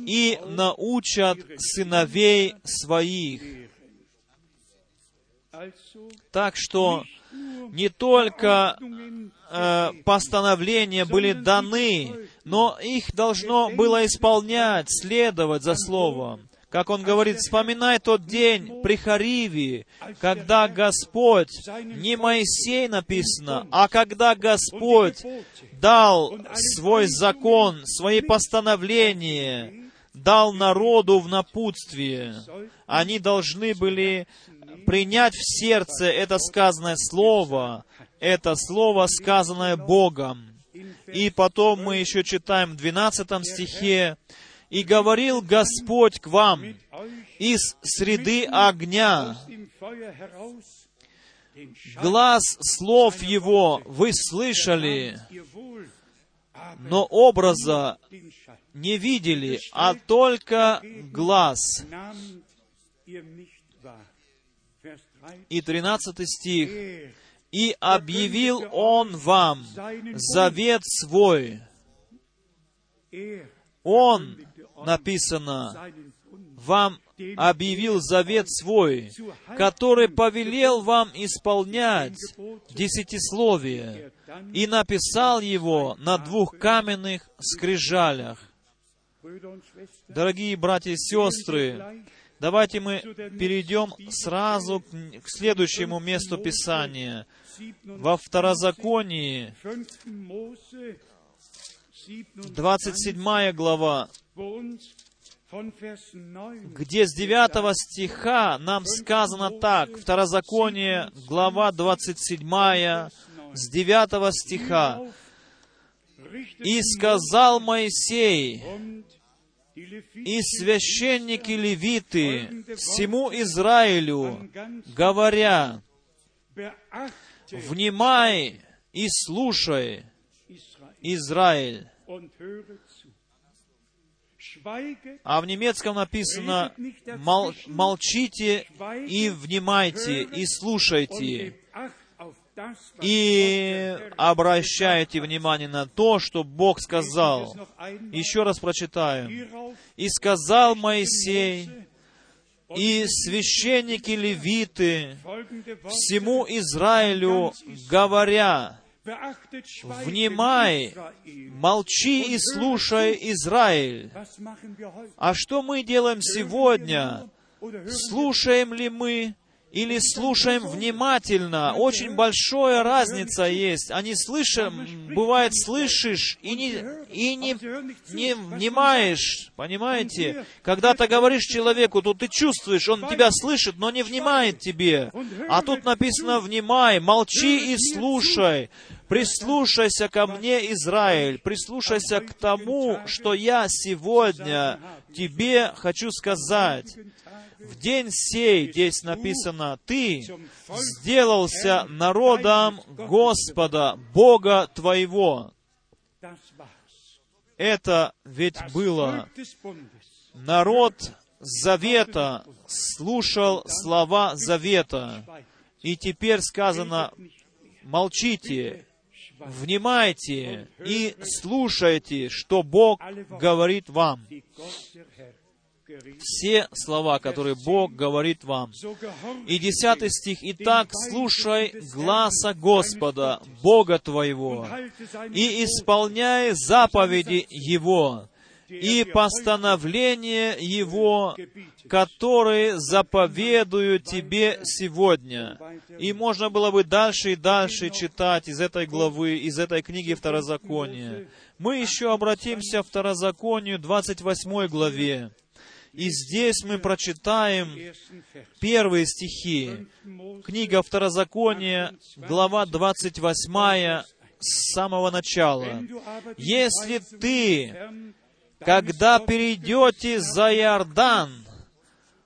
и научат сыновей своих. Так что не только э, постановления были даны, но их должно было исполнять, следовать за Словом. Как он говорит, вспоминай тот день при Хариве, когда Господь, не Моисей написано, а когда Господь дал свой закон, свои постановления, дал народу в напутствие. Они должны были принять в сердце это сказанное слово, это слово, сказанное Богом. И потом мы еще читаем в 12 стихе, «И говорил Господь к вам из среды огня, Глаз слов Его вы слышали, но образа не видели, а только глаз. nahmt ihr nicht wahr. Vers 3. И 13 стих. «И объявил Он вам завет свой». Он, написано, вам объявил завет свой, который повелел вам исполнять десятисловие, и написал его на двух каменных скрижалях. Дорогие братья и сестры, давайте мы перейдем сразу к следующему месту Писания. 27, Во Второзаконии, 5. Mose 27, 27 глава, wo uns von Vers 9 где с 9 стиха нам сказано так, Второзаконие, глава 27, с 9 стиха, «И сказал Моисей, и священники левиты всему Израилю, говоря, «Внимай и слушай, Израиль». А в немецком написано «Мол- «Молчите и внимайте, и слушайте, и обращайте внимание на то, что Бог сказал». Еще раз. Hierauf «И сказал Моисей, и священники левиты всему Израилю, говоря, «Внимай, молчи и слушай, Израиль». А что мы делаем сегодня? Слушаем ли мы или слушаем внимательно? Очень большая разница есть. Они слышим, бывает, слышишь и не, и не, не внимаешь, понимаете? Когда ты говоришь человеку, то ты чувствуешь, он тебя слышит, но не внимает тебе. А тут написано, внимай, молчи и слушай. Прислушайся ко мне, Израиль, прислушайся к тому, что я сегодня тебе хочу сказать. В день сей, здесь написано, ты сделался народом Господа, Бога твоего. Это ведь было. Народ Завета слушал слова Завета. И теперь сказано, молчите, внимайте и слушайте, что Бог говорит вам. Все слова, которые Бог говорит вам. И десятый стих. «Итак, слушай гласа Господа, Бога твоего, и исполняй заповеди Его и постановления Его, которые заповедую тебе сегодня». И можно было бы дальше и дальше читать из этой главы, из этой книги Второзакония. Мы еще обратимся к Второзаконию, 28 главе. И здесь мы прочитаем первые стихи. Книга Второзакония, глава 28, с самого начала. «Если ты, когда перейдете за Иордан,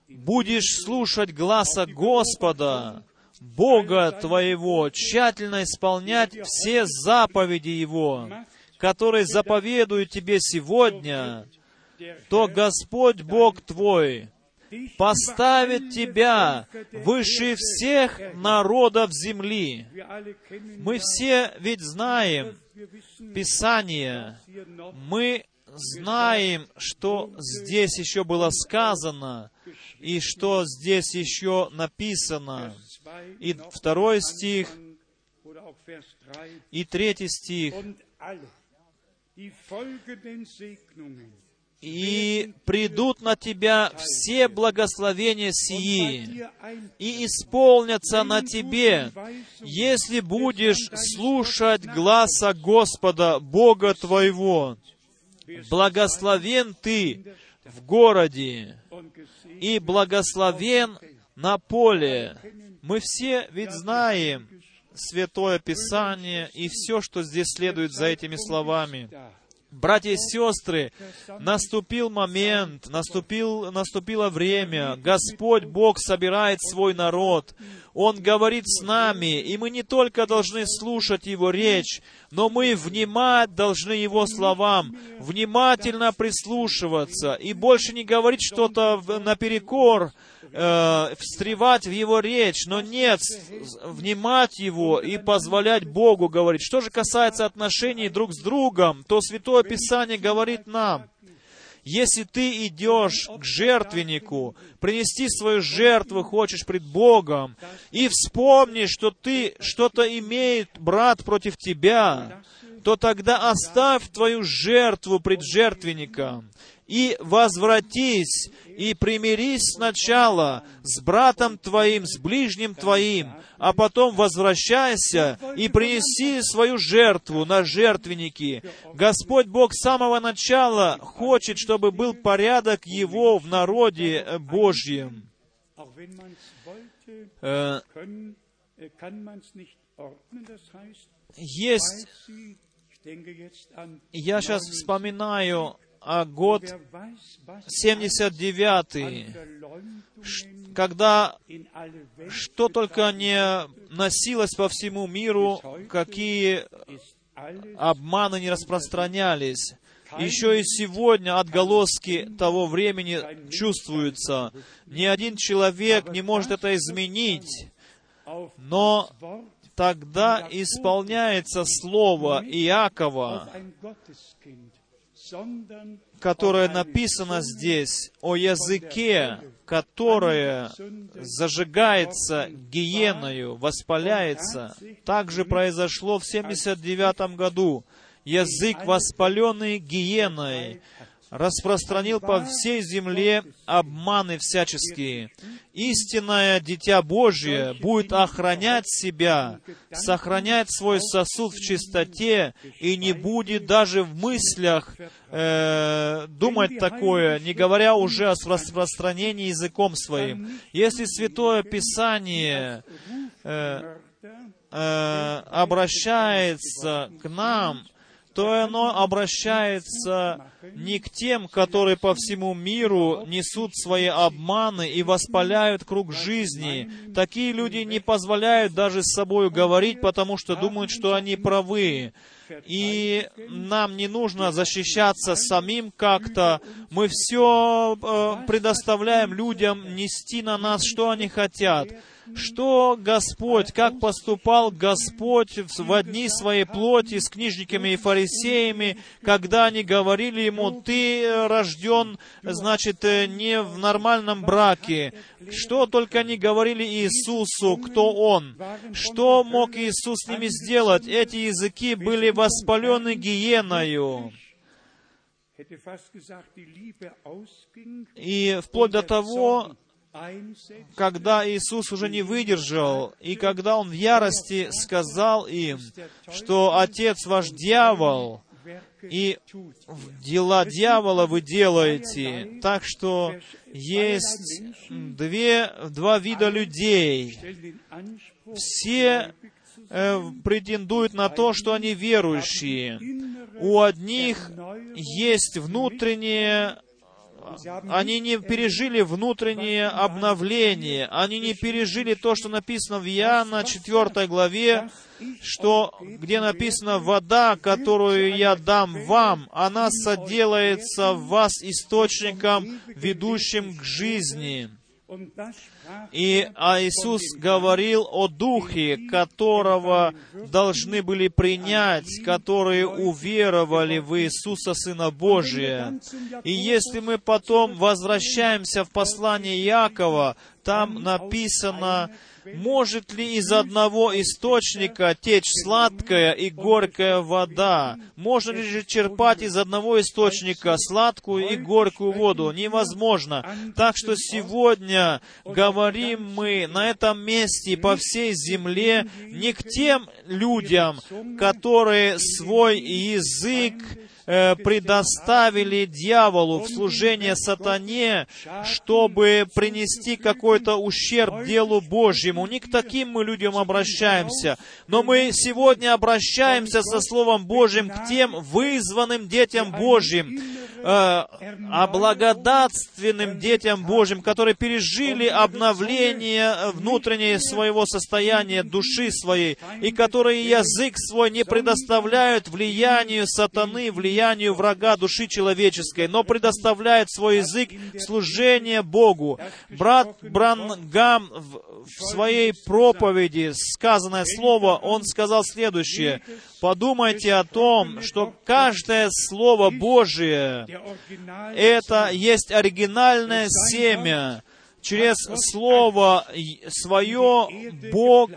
будешь слушать гласа Господа, Бога твоего, тщательно исполнять все заповеди Его, которые заповедую тебе сегодня, то Господь Бог твой поставит тебя выше всех народов земли. Мы все ведь знаем Писание. Мы знаем, что здесь еще было сказано, и что здесь еще написано. И второй стих, Anfang oder auch Vers 3. и третий стих. «И придут на тебя все благословения сии, и исполнятся на тебе, если будешь слушать гласа Господа, Бога твоего. Благословен ты в городе, и благословен на поле. Мы все ведь знаем Святое Писание и все, что здесь следует за этими словами. Братья и сестры, наступил момент, наступил, наступило время. Господь Бог собирает свой народ. Он говорит с нами, и мы не только должны слушать Его речь, но мы внимать должны Его словам, внимательно прислушиваться и больше не говорить что-то наперекор, э, встревать в Его речь, но нет, внимать Его и позволять Богу говорить. Что же касается отношений друг с другом, то Святое Писание говорит нам, если ты идешь к жертвеннику, принести свою жертву хочешь пред Богом, и вспомнишь, что ты что-то имеет брат против тебя, то тогда оставь твою жертву пред жертвенником и возвратись, и примирись сначала с братом твоим, с ближним твоим, а потом возвращайся и принеси свою жертву на жертвенники. Господь Бог с самого начала хочет, чтобы был порядок Его в народе Божьем. Э, есть, я сейчас вспоминаю а год 79 когда что только не носилось по всему миру, какие обманы не распространялись. Еще и сегодня отголоски того времени чувствуются. Ни один человек не может это изменить. Но тогда исполняется слово Иакова, которое написано здесь, о языке, которое зажигается гиеною, воспаляется, также произошло в 79 году. Язык, воспаленный гиеной, распространил по всей земле обманы всяческие. Истинное Дитя Божье будет охранять себя, сохранять свой сосуд в чистоте и не будет даже в мыслях э, думать такое, не говоря уже о распространении языком своим. Если Святое Писание э, э, обращается к нам, то оно обращается не к тем, которые по всему миру несут свои обманы и воспаляют круг жизни. Такие люди не позволяют даже с собой говорить, потому что думают, что они правы. И нам не нужно защищаться самим как-то. Мы все э, предоставляем людям нести на нас, что они хотят что Господь, как поступал Господь в дни своей плоти с книжниками и фарисеями, когда они говорили ему, ты рожден, значит, не в нормальном браке. Что только они говорили Иисусу, кто Он. Что мог Иисус с ними сделать? Эти языки были воспалены гиеною. И вплоть до того, когда Иисус уже не выдержал, и когда Он в ярости сказал им, что Отец ваш дьявол, и дела дьявола вы делаете. Так что есть две, два вида людей. Все э, претендуют на то, что они верующие. У одних есть внутреннее они не пережили внутреннее обновление, они не пережили то, что написано в Иоанна 4 главе, что, где написано, «Вода, которую я дам вам, она соделается в вас источником, ведущим к жизни». И а Иисус говорил о Духе, которого должны были принять, которые уверовали в Иисуса, Сына Божия. И если мы потом возвращаемся в послание Якова, там написано, может ли из одного источника течь сладкая и горькая вода? Можно ли же черпать из одного источника сладкую и горькую воду? Невозможно. Так что сегодня говорим мы на этом месте по всей земле не к тем людям, которые свой язык э, предоставили дьяволу в служение сатане, чтобы принести какой-то ущерб делу Божьему. Не к таким мы людям обращаемся, но мы сегодня обращаемся со Словом Божьим к тем вызванным детям Божьим, э, облагодатственным детям Божьим, которые пережили обновление внутреннее своего состояния, души своей, и которые язык свой не предоставляют влиянию сатаны, влиянию врага души человеческой, но предоставляют свой язык служение Богу. Брат Брангам в своей проповеди, сказанное слово, он сказал следующее. Подумайте о том, что каждое Слово Божие — это есть оригинальное семя. Через Слово свое Бог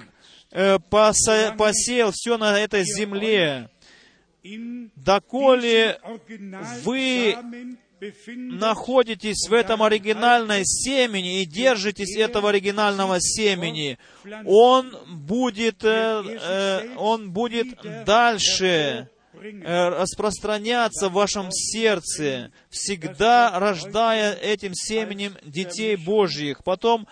э, посеял все на этой земле. Доколе вы находитесь в этом оригинальной семени и держитесь этого оригинального семени, он будет, э, э, он будет дальше Э, распространяться в вашем сердце, всегда рождая этим семенем детей Божьих. Потом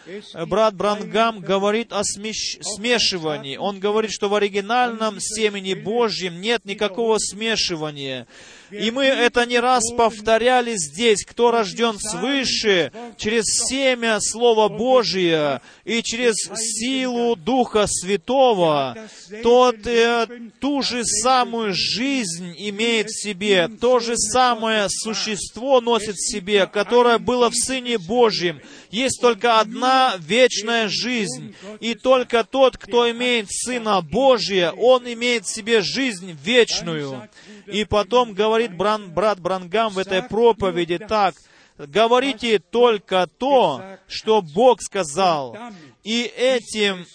брат Брангам говорит о смеш... смешивании. Он говорит, что в оригинальном семени Божьем нет никакого смешивания. И мы это не раз повторяли здесь. Кто рожден свыше, через семя Слова Божия и через силу Духа Святого, тот э, ту же самую жизнь имеет в себе, то же самое существо носит в себе, которое было в Сыне Божьем. Есть только одна вечная жизнь, и только тот, кто имеет Сына Божия, он имеет в себе жизнь вечную. И потом говорит бран, брат Брангам в этой проповеди так, говорите только то, что Бог сказал, и этим,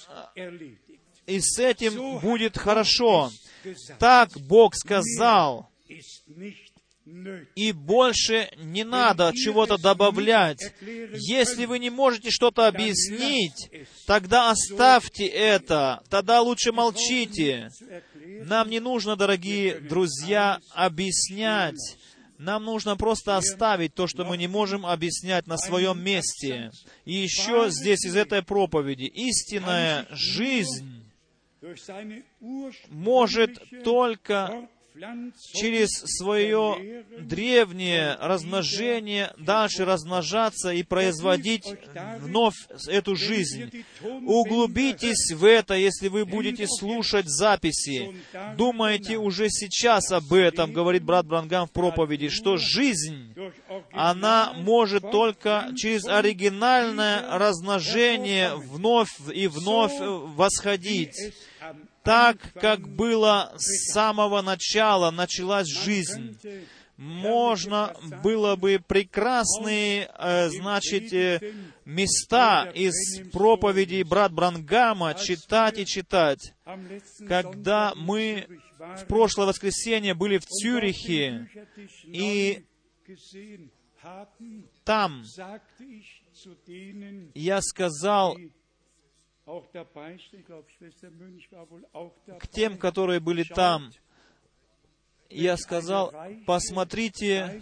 и с этим будет хорошо. Так Бог сказал, и больше не надо чего-то добавлять. Если вы не можете что-то объяснить, тогда оставьте это, тогда лучше молчите. Нам не нужно, дорогие друзья, объяснять. Нам нужно просто оставить то, что мы не можем объяснять на своем месте. И еще здесь из этой проповеди. Истинная жизнь может только через свое древнее размножение дальше размножаться и производить вновь эту жизнь. Углубитесь в это, если вы будете слушать записи. Думайте уже сейчас об этом, говорит брат Брангам в проповеди, что жизнь, она может только через оригинальное размножение вновь и вновь восходить так, как было с самого начала, началась жизнь. Можно было бы прекрасные, э, значит, э, места из проповедей брат Брангама читать и читать. Когда мы в прошлое воскресенье были в Цюрихе, и там я сказал к тем, которые были там, я сказал, посмотрите,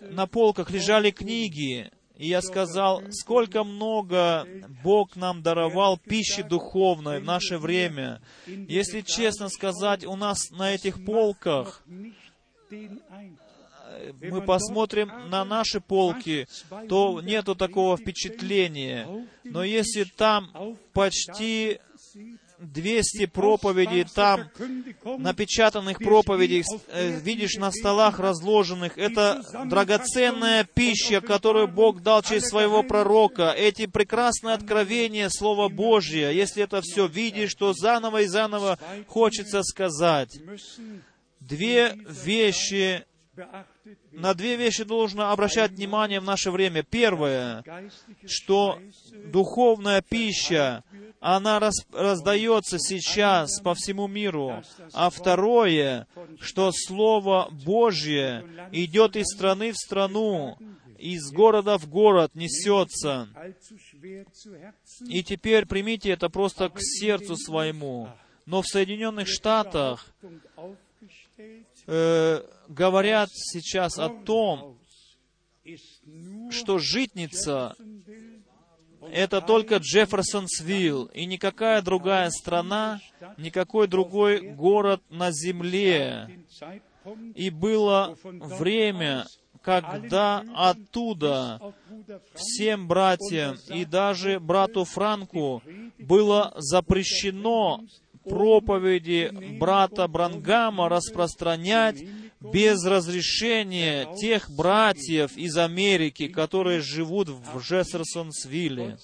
на полках лежали книги, и я сказал, сколько много Бог нам даровал пищи духовной в наше время. Если честно сказать, у нас на этих полках мы посмотрим на наши полки, то нету такого впечатления. Но если там почти 200 проповедей там, напечатанных проповедей, э, видишь на столах разложенных. Это драгоценная пища, которую Бог дал через своего пророка. Эти прекрасные откровения Слова Божье. Если это все видишь, то заново и заново хочется сказать. Две вещи на две вещи должно обращать внимание в наше время. Первое, что духовная пища, она раз, раздается сейчас по всему миру. А второе, что Слово Божье идет из страны в страну, из города в город несется. И теперь примите это просто к сердцу своему. Но в Соединенных Штатах э, говорят сейчас о том, что житница это только Джефферсонсвилл, и никакая другая страна, никакой другой город на земле. И было время, когда оттуда всем братьям и даже брату Франку было запрещено проповеди брата Брангама распространять без разрешения тех братьев из Америки, которые живут в Джессерсонсвилле.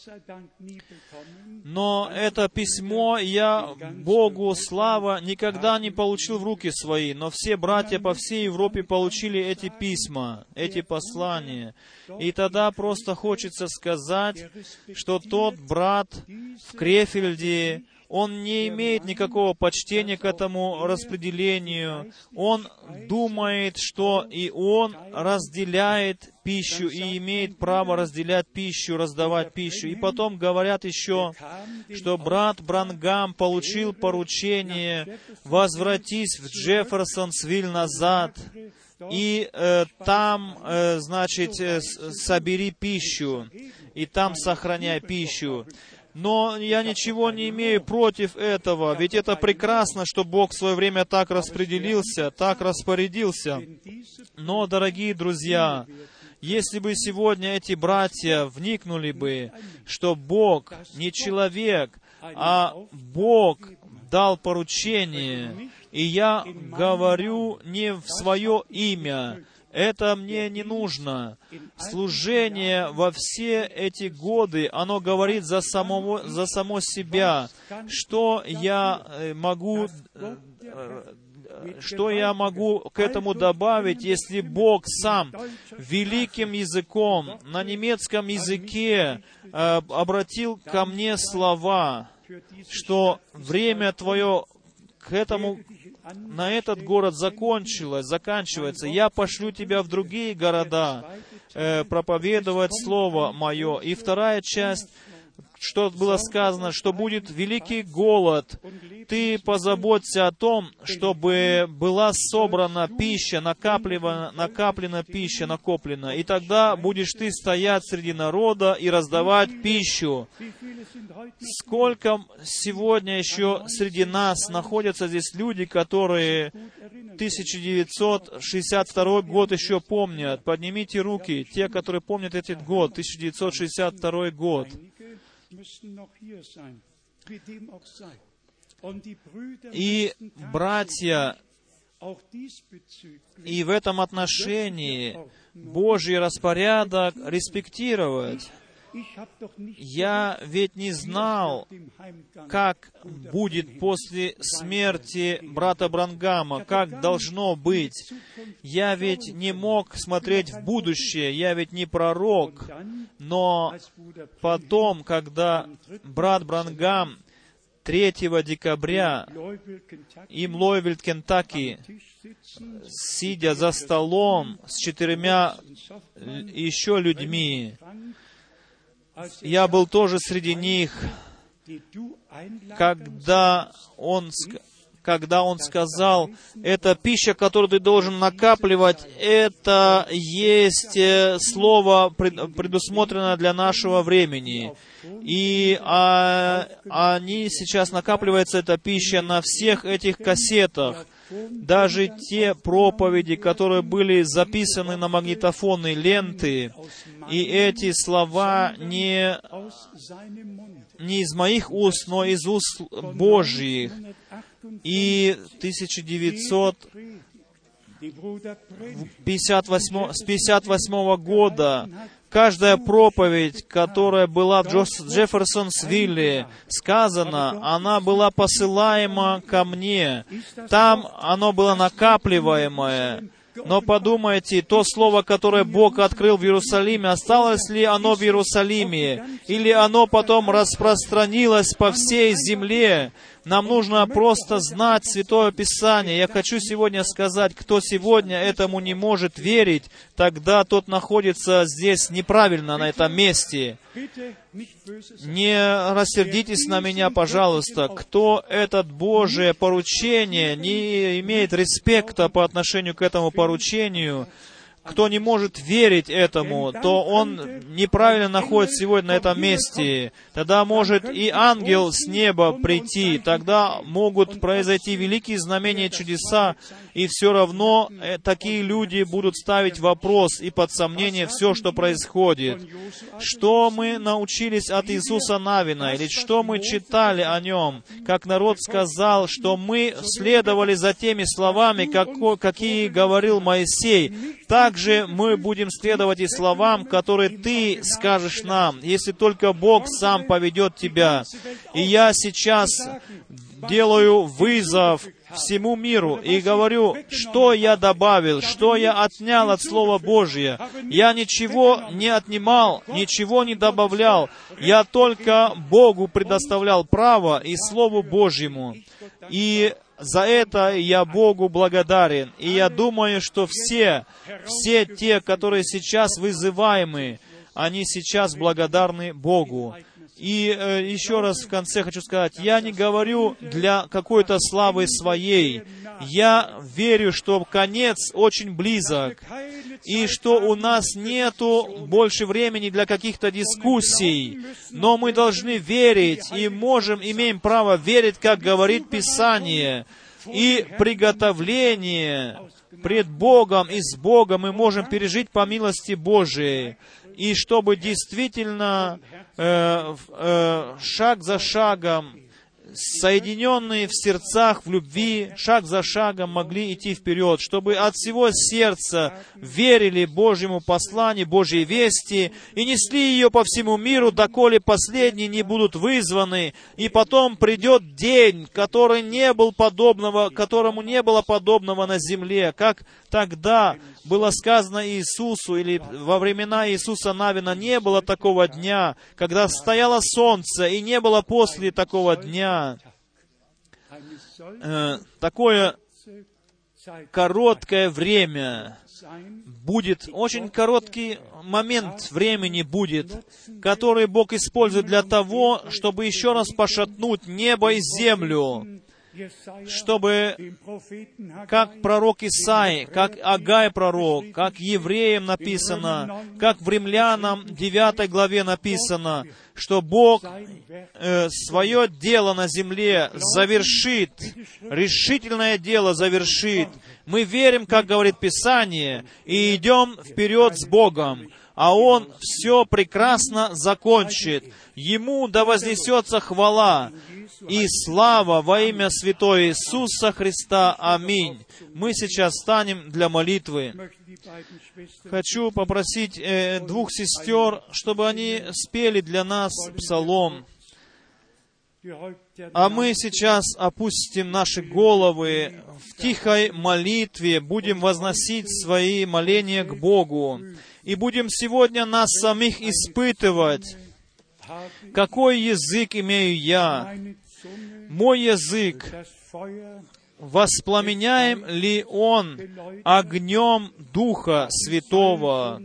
Но это письмо я, Богу слава, никогда не получил в руки свои, но все братья по всей Европе получили эти письма, эти послания. И тогда просто хочется сказать, что тот брат в Крефельде, он не имеет никакого почтения к этому распределению. Он думает, что и он разделяет пищу и имеет право разделять пищу, раздавать пищу. И потом говорят еще, что брат Брангам получил поручение «Возвратись в Джефферсонсвиль назад» и э, там, э, значит, э, собери пищу, и там сохраняй пищу. Но я ничего не имею против этого, ведь это прекрасно, что Бог в свое время так распределился, так распорядился. Но, дорогие друзья, если бы сегодня эти братья вникнули бы, что Бог не человек, а Бог дал поручение, и я говорю не в свое имя, это мне не нужно. Служение во все эти годы, оно говорит за, самого, за само себя, что я э, могу э, что я могу к этому добавить, если Бог сам великим языком на немецком языке э, обратил ко мне слова, что время твое к этому на этот город закончилось, заканчивается. Я пошлю тебя в другие города э, проповедовать Слово Мое. И вторая часть что было сказано, что будет великий голод. Ты позаботься о том, чтобы была собрана пища, накаплена, накаплена пища, накоплена. И тогда будешь ты стоять среди народа и раздавать пищу. Сколько сегодня еще среди нас находятся здесь люди, которые 1962 год еще помнят. Поднимите руки, те, которые помнят этот год, 1962 год. И братья, и в этом отношении Божий распорядок респектировать. Я ведь не знал, как будет после смерти брата Брангама, как должно быть. Я ведь не мог смотреть в будущее, я ведь не пророк. Но потом, когда брат Брангам 3 декабря им Лойвильд, Кентаки, сидя за столом с четырьмя еще людьми, я был тоже среди них, когда он, когда он сказал, это пища, которую ты должен накапливать, это есть э, слово, предусмотренное для нашего времени. И а, они сейчас накапливается эта пища на всех этих кассетах даже те проповеди, которые были записаны на магнитофонные ленты, и эти слова не, не из моих уст, но из уст Божьих. И 1900 58, с 58 года каждая проповедь, которая была в Джефферсонсвилле сказана, она была посылаема ко мне. Там оно было накапливаемое. Но подумайте, то слово, которое Бог открыл в Иерусалиме, осталось ли оно в Иерусалиме? Или оно потом распространилось по всей земле? Нам нужно просто знать Святое Писание. Я хочу сегодня сказать, кто сегодня этому не может верить, тогда тот находится здесь неправильно, на этом месте. Не рассердитесь на меня, пожалуйста. Кто этот Божие поручение не имеет респекта по отношению к этому поручению, кто не может верить этому, то он неправильно находится сегодня на этом месте. Тогда может и ангел с неба прийти, тогда могут произойти великие знамения, чудеса, и все равно э, такие люди будут ставить вопрос и под сомнение все, что происходит. Что мы научились от Иисуса Навина, или что мы читали о нем, как народ сказал, что мы следовали за теми словами, какие говорил Моисей, также мы будем следовать и словам, которые Ты скажешь нам, если только Бог сам поведет тебя. И я сейчас делаю вызов всему миру и говорю, что я добавил, что я отнял от Слова Божия. Я ничего не отнимал, ничего не добавлял. Я только Богу предоставлял право и Слову Божьему. И за это я Богу благодарен. И я думаю, что все, все те, которые сейчас вызываемы, они сейчас благодарны Богу. И э, еще раз в конце хочу сказать, я не говорю для какой-то славы своей. Я верю, что конец очень близок, и что у нас нету больше времени для каких-то дискуссий. Но мы должны верить, и можем, имеем право верить, как говорит Писание. И приготовление пред Богом и с Богом мы можем пережить по милости Божией и чтобы действительно э, э, шаг за шагом, соединенные в сердцах, в любви, шаг за шагом могли идти вперед, чтобы от всего сердца верили Божьему посланию, Божьей вести и несли ее по всему миру, доколе последние не будут вызваны, и потом придет день, который не был подобного, которому не было подобного на земле, как тогда было сказано Иисусу, или во времена Иисуса Навина не было такого дня, когда стояло солнце, и не было после такого дня. Э, такое короткое время будет, очень короткий момент времени будет, который Бог использует для того, чтобы еще раз пошатнуть небо и землю, чтобы, как пророк Исаи, как Агай пророк, как евреям написано, как в римлянам 9 главе написано, что Бог э, свое дело на земле завершит, решительное дело завершит. Мы верим, как говорит Писание, и идем вперед с Богом а Он все прекрасно закончит. Ему да вознесется хвала и слава во имя Святой Иисуса Христа. Аминь. Мы сейчас станем для молитвы. Хочу попросить э, двух сестер, чтобы они спели для нас псалом. А мы сейчас опустим наши головы в тихой молитве, будем возносить свои моления к Богу и будем сегодня нас самих испытывать, какой язык имею я, мой язык, воспламеняем ли он огнем Духа Святого?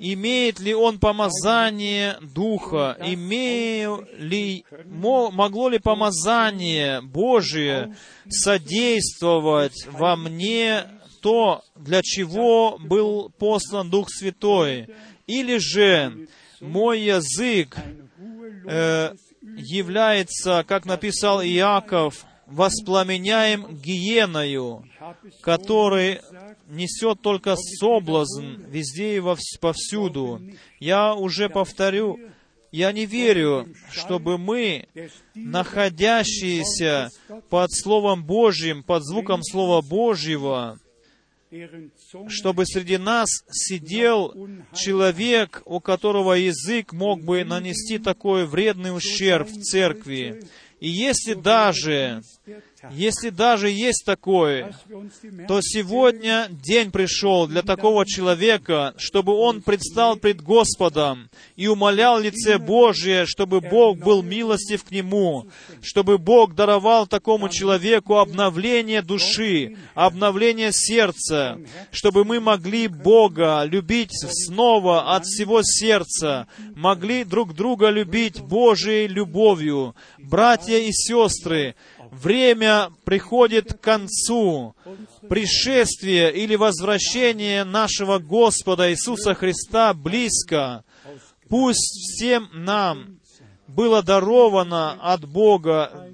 Имеет ли он помазание Духа? Имею ли, могло ли помазание Божие содействовать во мне то, для чего был послан Дух Святой, или же мой язык э, является, как написал Иаков, воспламеняем гиеною, который несет только соблазн везде и повсюду. Я уже повторю, я не верю, чтобы мы, находящиеся под Словом Божьим, под звуком Слова Божьего, чтобы среди нас сидел человек, у которого язык мог бы нанести такой вредный ущерб в церкви. И если даже Если даже есть такое, то сегодня день пришел для такого человека, чтобы он предстал пред Господом и умолял лице Божие, чтобы Бог был милостив к нему, чтобы Бог даровал такому человеку обновление души, обновление сердца, чтобы мы могли Бога любить снова от всего сердца, могли друг друга любить Божией любовью. Братья и сестры, время приходит к концу. Пришествие или возвращение нашего Господа Иисуса Христа близко. Пусть всем нам было даровано от Бога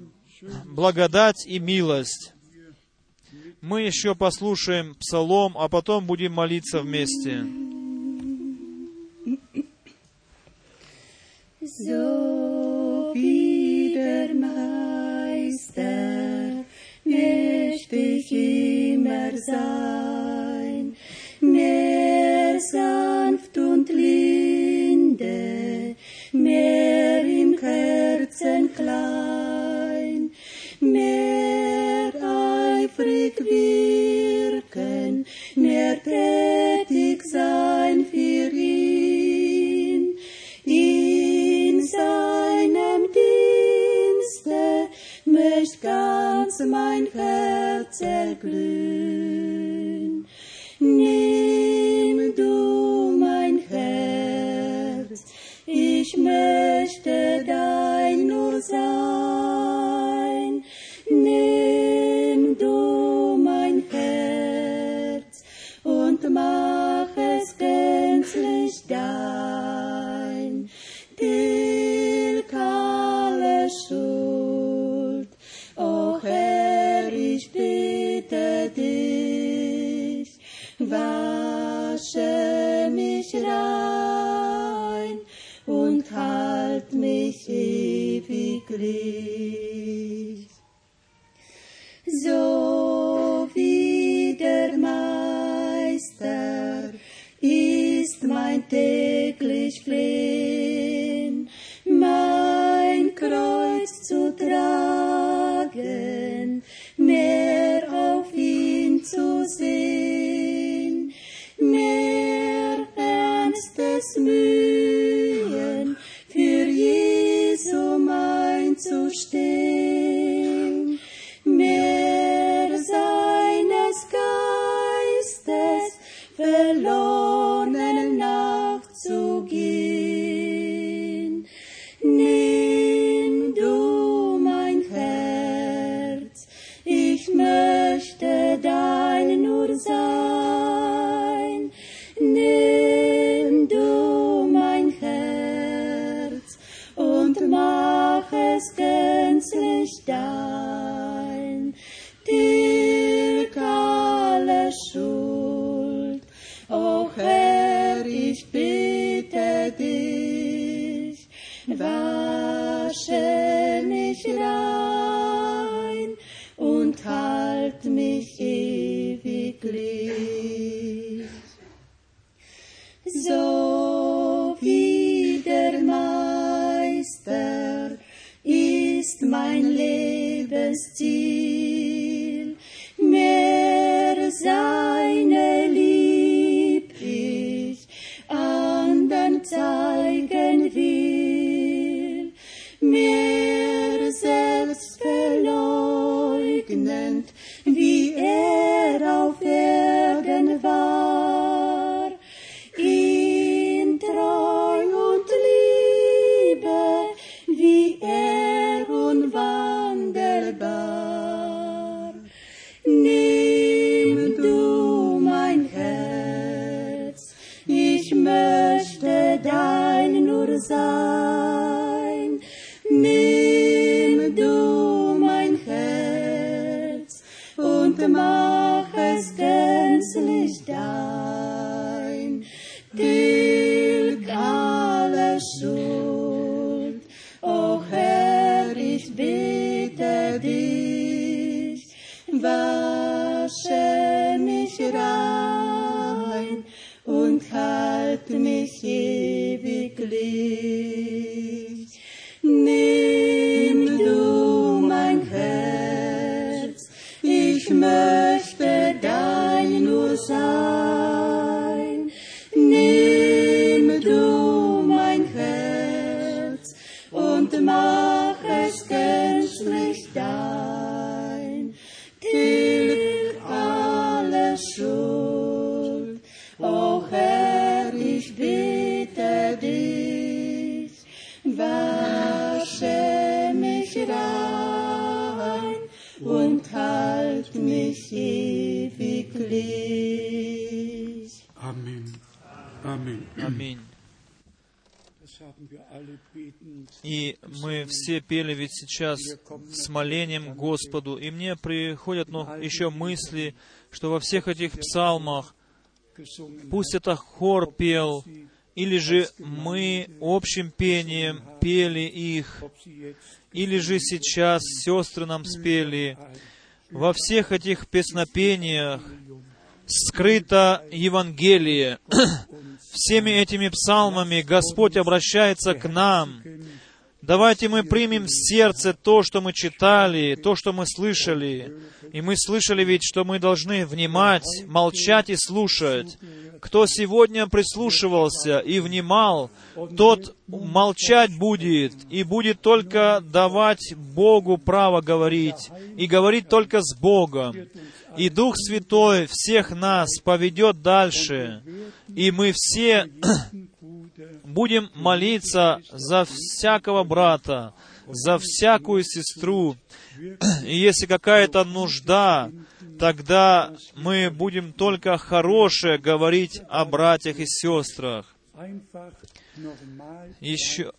благодать и милость. Мы еще послушаем псалом, а потом будем молиться вместе. So Meister möchte ich immer sein, mehr sanft und linde, mehr im Herzen klein, mehr eifrig wirken, mehr tätig sein möcht ganz mein Herz erglühen. Nimm du mein Herz, ich möchte dein nur sein. Nimm du mein Herz und mach es gänzlich dein. Tilg rein und halt mich ewiglich. So wie der Meister ist mein täglich Flehen, mein Kreuz zu tragen, mehr auf ihn zu sehen, ernstes Mühen für Jesum einzustehen, mehr seines Geistes verloren nachzugehen. So wie der Meister ist mein Lebensziel, mehr seine пели ведь сейчас с молением Господу. И мне приходят ну, еще мысли, что во всех этих псалмах, пусть это хор пел, или же мы общим пением пели их, или же сейчас сестры нам спели. Во всех этих песнопениях скрыто Евангелие. Всеми этими псалмами Господь обращается к нам. Давайте мы примем в сердце то, что мы читали, то, что мы слышали. И мы слышали ведь, что мы должны внимать, молчать и слушать. Кто сегодня прислушивался и внимал, тот молчать будет и будет только давать Богу право говорить и говорить только с Богом. И Дух Святой всех нас поведет дальше, и мы все будем молиться за всякого брата, за всякую сестру. И если какая-то нужда, тогда мы будем только хорошее говорить о братьях и сестрах. Еще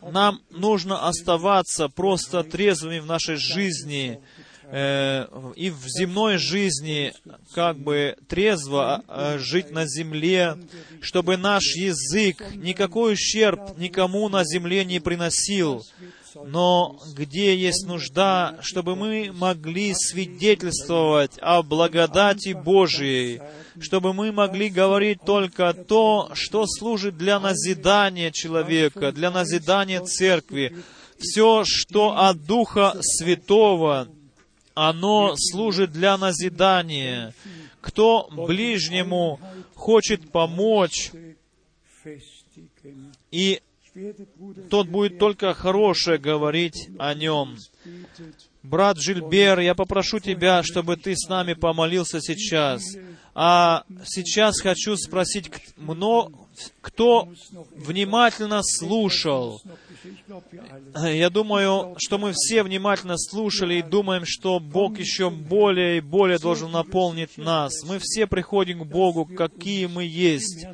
нам нужно оставаться просто трезвыми в нашей жизни, э, и в земной жизни как бы трезво э, жить на земле, чтобы наш язык никакой ущерб никому на земле не приносил, но где есть нужда, чтобы мы могли свидетельствовать о благодати Божией, чтобы мы могли говорить только то, что служит для назидания человека, для назидания церкви. Все, что от Духа Святого, оно служит для назидания. Кто ближнему хочет помочь, и тот будет только хорошее говорить о нем. Брат Жильбер, я попрошу тебя, чтобы ты с нами помолился сейчас. А сейчас хочу спросить, кто внимательно слушал. Я думаю, что мы все внимательно слушали и думаем, что Бог еще более и более должен наполнить нас. Мы все приходим к Богу, какие мы есть.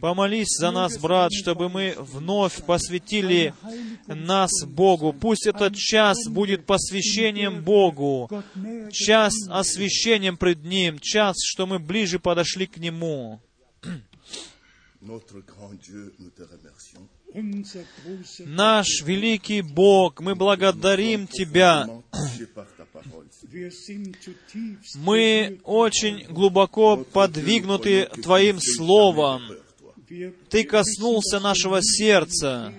Помолись за нас, брат, чтобы мы вновь посвятили нас Богу. Пусть этот час будет посвящением Богу, час освящением пред Ним, час, что мы ближе подошли к Нему. Наш великий Бог, мы благодарим Тебя. Мы очень глубоко подвигнуты Твоим Словом. Ты коснулся нашего сердца.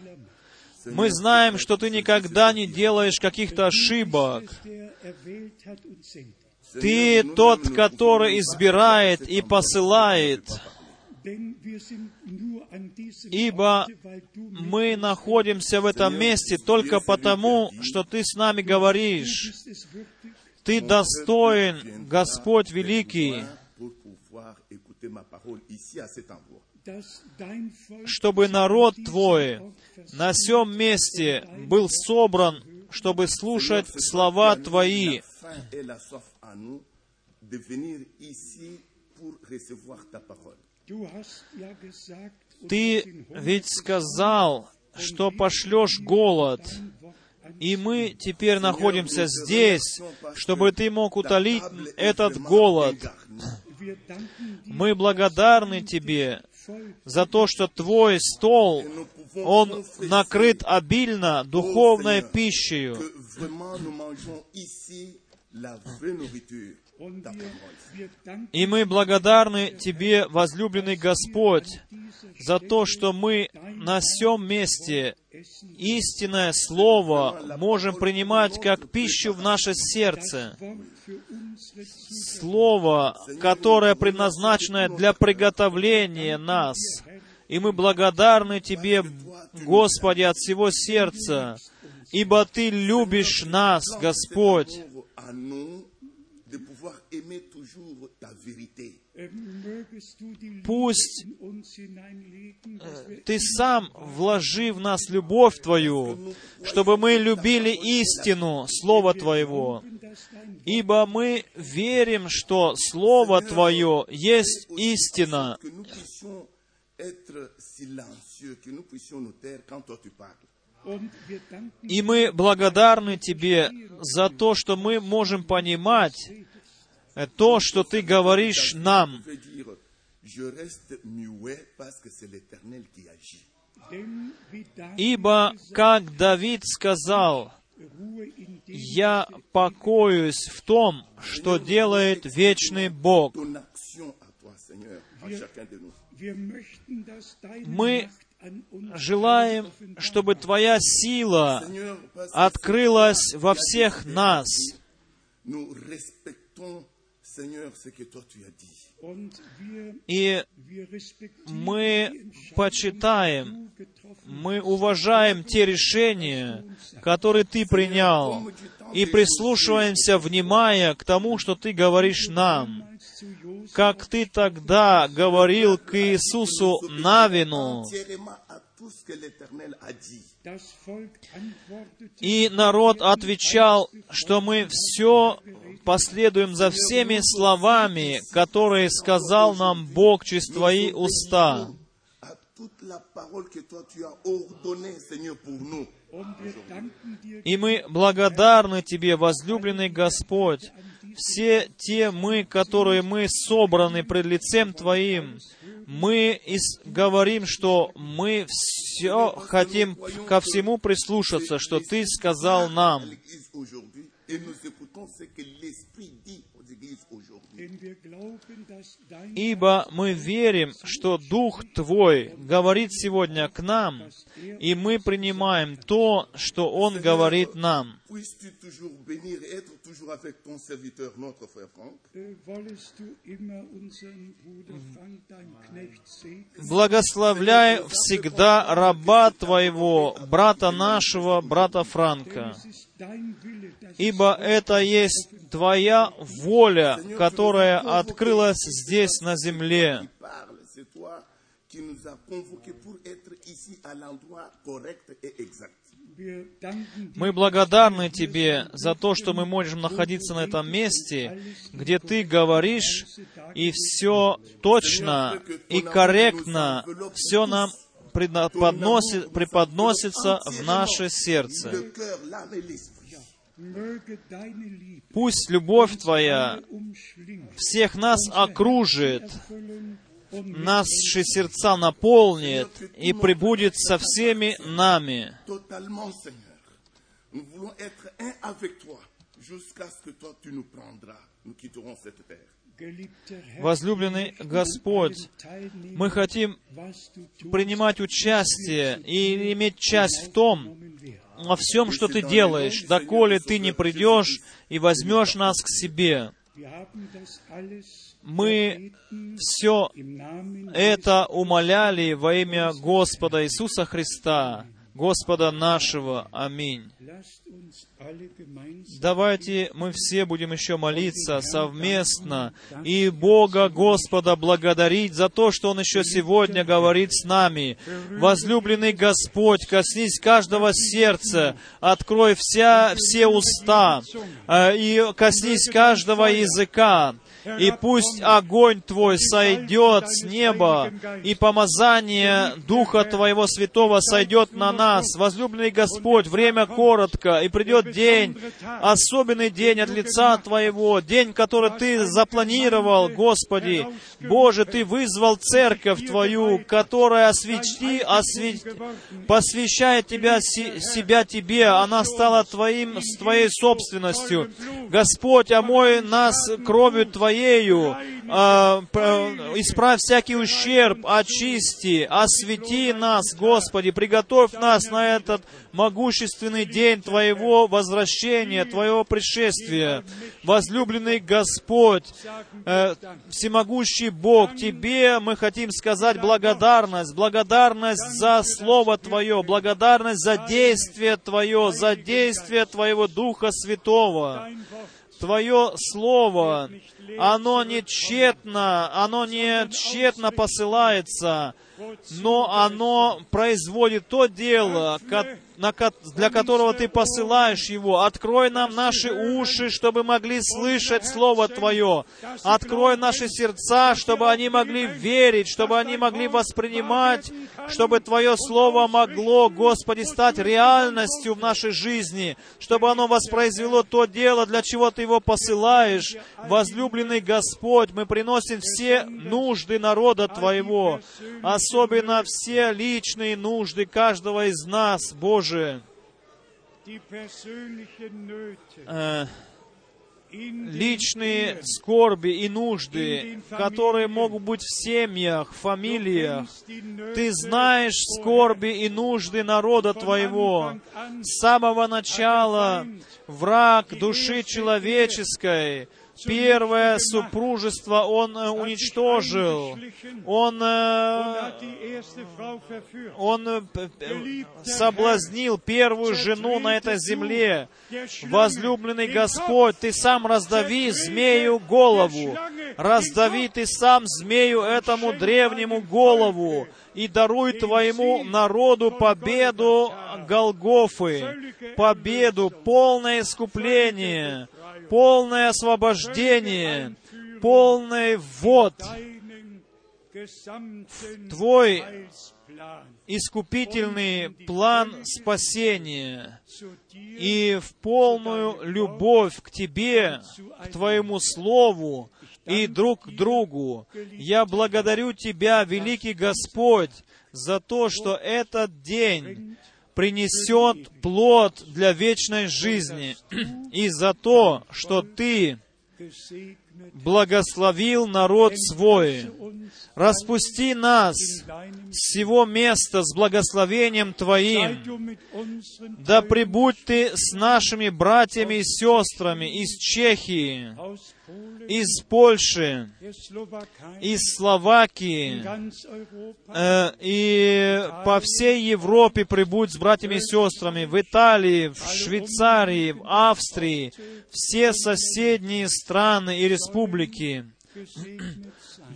Мы знаем, что Ты никогда не делаешь каких-то ошибок. Ты тот, который избирает и посылает, ибо мы находимся в этом месте только потому, что Ты с нами говоришь. Ты достоин, Господь великий, чтобы народ Твой на сем месте был собран, чтобы слушать слова Твои. Ты ведь сказал, что пошлешь голод, и мы теперь находимся здесь, чтобы Ты мог утолить этот голод. Мы благодарны Тебе за то, что Твой стол, он накрыт обильно духовной пищей. И мы благодарны Тебе, возлюбленный Господь, за то, что мы на сем месте истинное Слово можем принимать как пищу в наше сердце. Слово, которое предназначено для приготовления нас. И мы благодарны Тебе, Господи, от всего сердца ибо Ты любишь нас, Господь. Пусть hineinlegen, dass wir Ты сам вложи в нас любовь Твою, чтобы мы любили истину Слова Твоего, ибо мы верим, что Слово Твое есть истина, и мы благодарны Тебе за то, что мы можем понимать э, то, что Ты говоришь нам. Ибо, как Давид сказал, «Я покоюсь в том, что делает вечный Бог». Мы Желаем, чтобы Твоя сила открылась во всех нас, и мы почитаем, мы уважаем те решения, которые Ты принял, и прислушиваемся, внимая к тому, что Ты говоришь нам. Как Ты тогда говорил к Иисусу Навину, и народ отвечал, что мы все последуем за всеми словами, которые сказал нам Бог через Твои уста. И мы благодарны Тебе, возлюбленный Господь, все те мы, которые мы собраны пред лицем Твоим, мы ис- говорим, что мы все хотим ко всему прислушаться, что Ты сказал нам. Et nous écoutons ce que l'Esprit dit aux églises aujourd'hui. Ибо мы верим, что Дух Твой говорит сегодня к нам, и мы принимаем то, что Он говорит нам. Äh. Благословляй всегда раба Твоего, брата нашего, брата Франка, ибо это есть Твоя воля, которая открылась здесь на земле. Мы благодарны Тебе за то, что мы можем находиться на этом месте, где Ты говоришь, и все точно и корректно, все нам предна- подносит- преподносится в наше сердце. Пусть любовь Твоя всех нас окружит, наши сердца наполнит и прибудет со всеми нами. Возлюбленный Господь, мы хотим принимать участие и иметь часть в том. Во всем, что ты делаешь, доколе ты не придешь и возьмешь нас к себе. Мы все это умоляли во имя Господа Иисуса Христа, Господа нашего. Аминь. Давайте мы все будем еще молиться совместно и Бога Господа благодарить за то, что Он еще сегодня говорит с нами. Возлюбленный Господь, коснись каждого сердца, открой вся, все уста э, и коснись каждого языка. И пусть огонь Твой сойдет с неба, и помазание Духа Твоего Святого сойдет на нас. Возлюбленный Господь, время коротко, и придет день, особенный день от лица Твоего, день, который Ты запланировал, Господи. Боже, Ты вызвал церковь Твою, которая освети, осве- посвящает тебя, си- себя Тебе, она стала Твоим, с Твоей собственностью. Господь, омой нас кровью Твоей, Твоею, а, исправь всякий ущерб, очисти, освети нас, Господи, приготовь нас на этот могущественный день Твоего возвращения, Твоего пришествия. Возлюбленный Господь, э, всемогущий Бог, Тебе мы хотим сказать благодарность, благодарность за Слово Твое, благодарность за действие Твое, за действие Твоего Духа Святого. Твое Слово, оно не тщетно, оно не тщетно посылается, но оно производит то дело, ко- на ко- для которого Ты посылаешь его. Открой нам наши уши, чтобы могли слышать Слово Твое. Открой наши сердца, чтобы они могли верить, чтобы они могли воспринимать, чтобы Твое Слово могло, Господи, стать реальностью в нашей жизни, чтобы оно воспроизвело то дело, для чего Ты его посылаешь. Возлюбленный Господь, мы приносим все нужды народа Твоего, особенно все личные нужды каждого из нас, Боже. Nöte Э, личные скорби и нужды, которые могут быть в семьях, фамилиях. Ты знаешь скорби и нужды народа Твоего. С самого начала враг души человеческой, первое супружество он э, уничтожил. Он, э, он э, соблазнил первую жену на этой земле. Возлюбленный Господь, Ты сам раздави змею голову. Раздави Ты сам змею этому древнему голову и даруй Твоему народу победу Голгофы, победу, полное искупление, полное освобождение, полный ввод. Gesamten Твой искупительный план спасения и в полную любовь к Тебе, к Твоему Слову и друг к другу. Я благодарю Тебя, великий Господь, за то, что этот день принесет плод для вечной жизни, и за то, что Ты благословил народ свой. Распусти нас с всего места с благословением Твоим. Да пребудь Ты с нашими братьями и сестрами из Чехии, из Польши, из Словакии, э, и по всей Европе прибудь с братьями и сестрами, в Италии, в Швейцарии, в Австрии, все соседние страны и республики.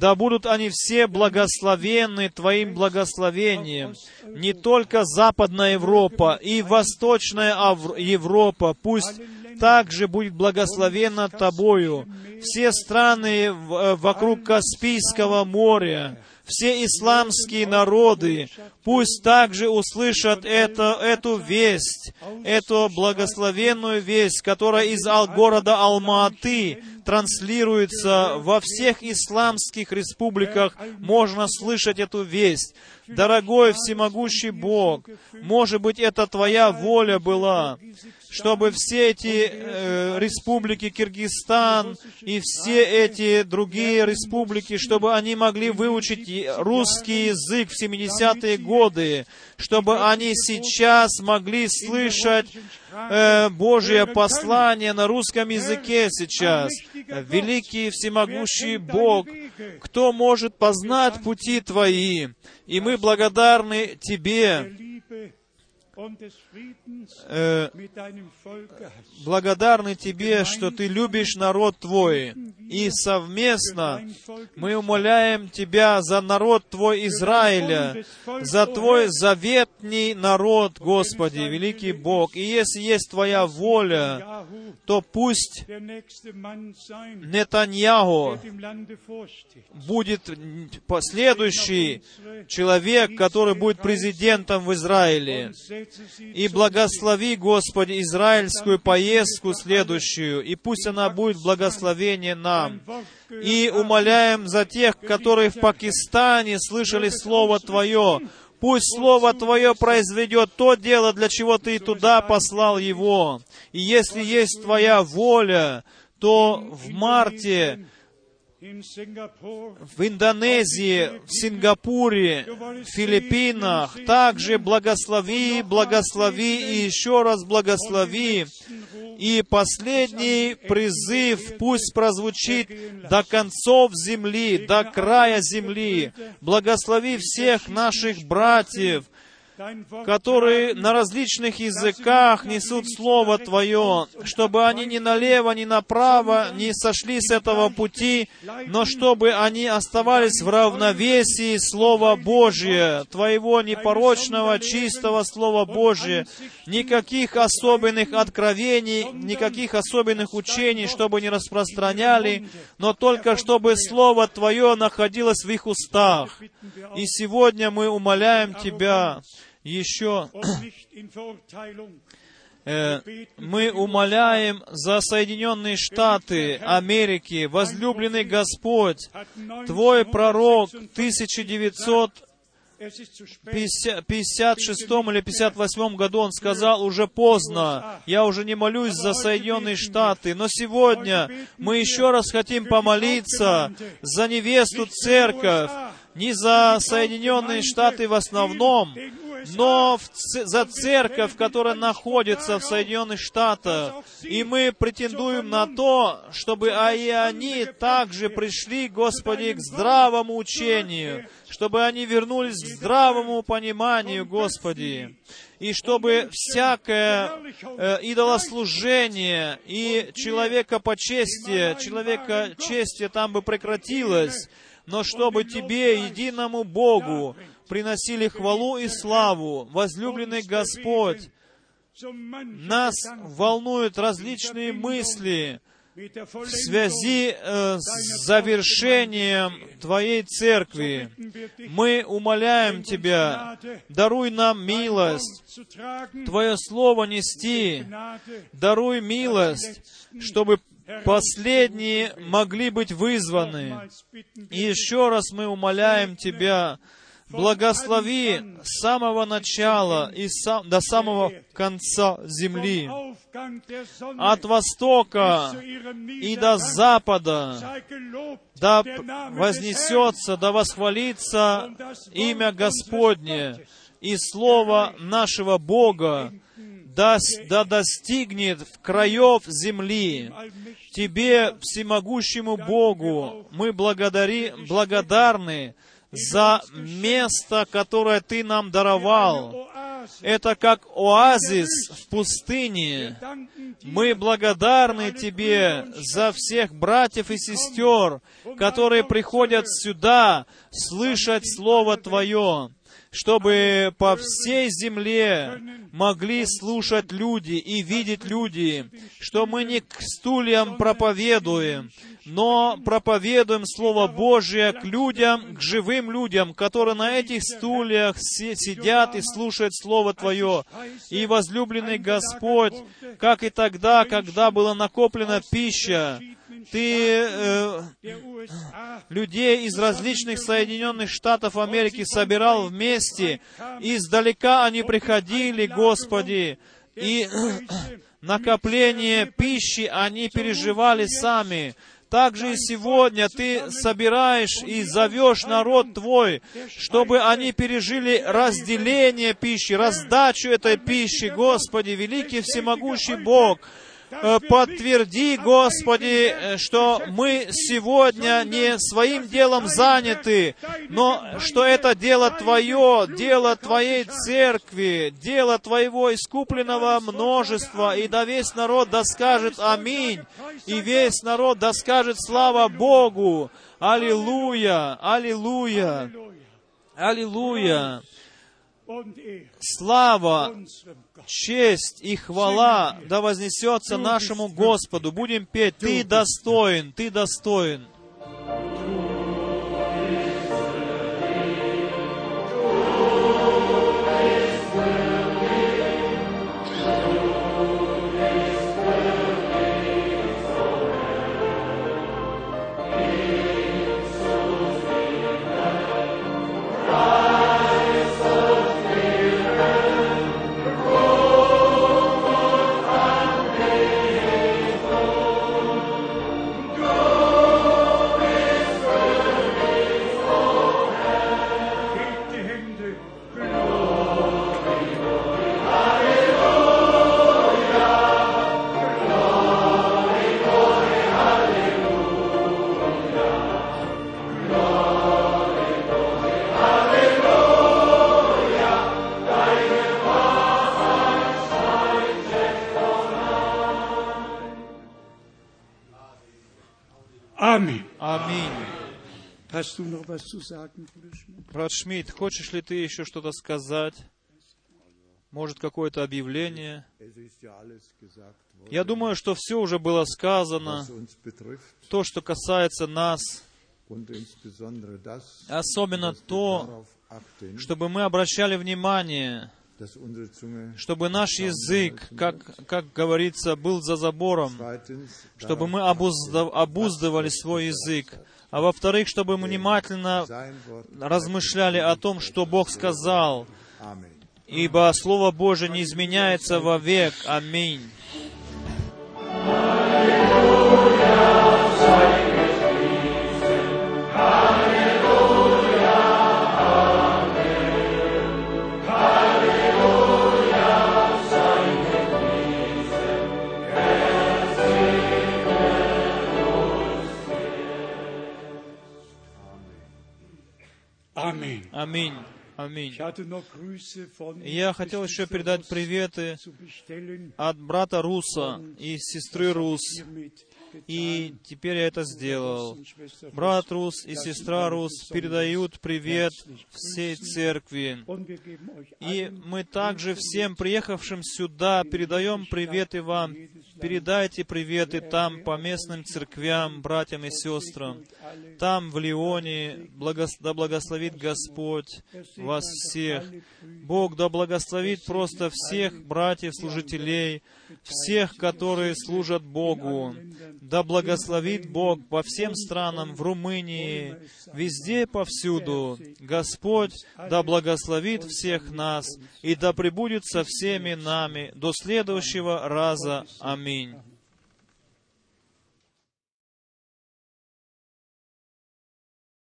Да будут они все благословенны Твоим благословением. Не только Западная Европа и Восточная Европа, пусть также будет благословена Тобою. Все страны э, вокруг Каспийского моря, все исламские народы, пусть также услышат это, эту весть, эту благословенную весть, которая из города Алма-Аты транслируется во всех исламских республиках, можно слышать эту весть. Дорогой всемогущий Бог, может быть, это Твоя воля была, чтобы все эти э, республики, Киргизстан и все эти другие республики, чтобы они могли выучить русский язык в 70-е годы, чтобы они сейчас могли слышать э, Божье послание на русском языке сейчас. Великий всемогущий Бог, кто может познать пути Твои? И мы благодарны Тебе, э, благодарны Тебе, что Ты любишь народ Твой. И совместно мы умоляем Тебя за народ Твой Израиля, за Твой заветний народ, Господи, великий Бог. И если есть Твоя воля, то пусть Нетаньяху будет последующий человек, который будет президентом в Израиле. И благослови, Господи, израильскую поездку следующую, и пусть она будет благословение нам. И умоляем за тех, которые в Пакистане слышали Слово Твое. Пусть Слово Твое произведет то дело, для чего Ты туда послал его. И если есть Твоя воля, то в марте в Индонезии, в Сингапуре, в Филиппинах. Также благослови, благослови и еще раз благослови. И последний призыв пусть прозвучит до концов земли, до края земли. Благослови всех наших братьев, которые на различных языках несут Слово Твое, чтобы они ни налево, ни направо не сошли с этого пути, но чтобы они оставались в равновесии Слова Божия, Твоего непорочного, чистого Слова Божия, никаких особенных откровений, никаких особенных учений, чтобы не распространяли, но только чтобы Слово Твое находилось в их устах. И сегодня мы умоляем Тебя, еще э, мы умоляем за Соединенные Штаты Америки, возлюбленный Господь, Твой пророк в 1956 es ist zu spät. 1956 или 58 году он сказал, уже поздно, я уже не молюсь за Соединенные Штаты, но сегодня мы еще раз хотим помолиться за невесту церковь, не за Соединенные Штаты в основном, но в за церковь, которая находится в Соединенных Штатах. И мы претендуем на то, чтобы а и они также пришли, Господи, к здравому учению, чтобы они вернулись к здравому пониманию, Господи, и чтобы всякое э, идолослужение и человекопочестие, человекочестие там бы прекратилось, но чтобы Тебе, единому Богу, приносили хвалу и славу, возлюбленный Господь, нас волнуют различные мысли в связи э, с завершением Твоей Церкви. Мы умоляем Тебя, даруй нам милость, Твое Слово нести, даруй милость, чтобы последние могли быть вызваны. И еще раз мы умоляем Тебя, благослови с самого начала и до самого конца земли, от востока и до запада, да вознесется, да восхвалится имя Господне, и Слово нашего Бога да, да достигнет в краев земли. Тебе, всемогущему Богу, мы благодари, благодарны за место, которое Ты нам даровал. Это как оазис в пустыне. Мы благодарны Тебе за всех братьев и сестер, которые приходят сюда слышать Слово Твое, чтобы по всей земле могли слушать люди и видеть люди, что мы не к стульям проповедуем, но проповедуем Слово Божие к людям, к живым людям, которые на этих стульях си- сидят и слушают Слово Твое. И, возлюбленный Господь, как и тогда, когда была накоплена пища, Ты э, людей из различных Соединенных Штатов Америки собирал вместе. Издалека они приходили, Господи, и накопление пищи они переживали сами. Также и сегодня Ты собираешь и зовешь народ Твой, чтобы они пережили разделение пищи, раздачу этой пищи, Господи, великий всемогущий Бог. Э, Подтверди, Господи, э, что мы сегодня не своим делом заняты, но что это дело Твое, дело Твоей церкви, дело Твоего искупленного множества, и да весь народ да скажет Аминь, и весь народ да скажет Слава Богу, Аллилуйя, Аллилуйя, Аллилуйя. Слава честь и хвала да вознесется нашему Господу. Будем петь, Ты достоин, Ты достоин. Брат Шмидт, хочешь ли ты еще что-то сказать? Может, какое-то объявление? Я думаю, что все уже было сказано. То, что касается нас, особенно то, чтобы мы обращали внимание, чтобы наш язык, как, как говорится, был за забором, чтобы мы обузда- обуздывали свой язык, а во-вторых, чтобы мы внимательно размышляли о том, что Бог сказал, ибо Слово Божие не изменяется вовек. Аминь. Аминь. Аминь. Я хотел еще передать приветы от брата Руса и сестры Рус, и теперь я это сделал. Брат Рус и сестра Рус передают привет всей церкви. И мы также всем приехавшим сюда передаем приветы вам. Передайте приветы там по местным церквям, братьям и сестрам. Там, в Лионе, благос- да благословит Господь вас всех. Бог да благословит просто всех братьев-служителей, всех, которые служат Богу. Да благословит Бог по всем странам, в Румынии, везде, повсюду. Господь да благословит всех нас и да пребудет со всеми нами до следующего раза. Аминь. mean,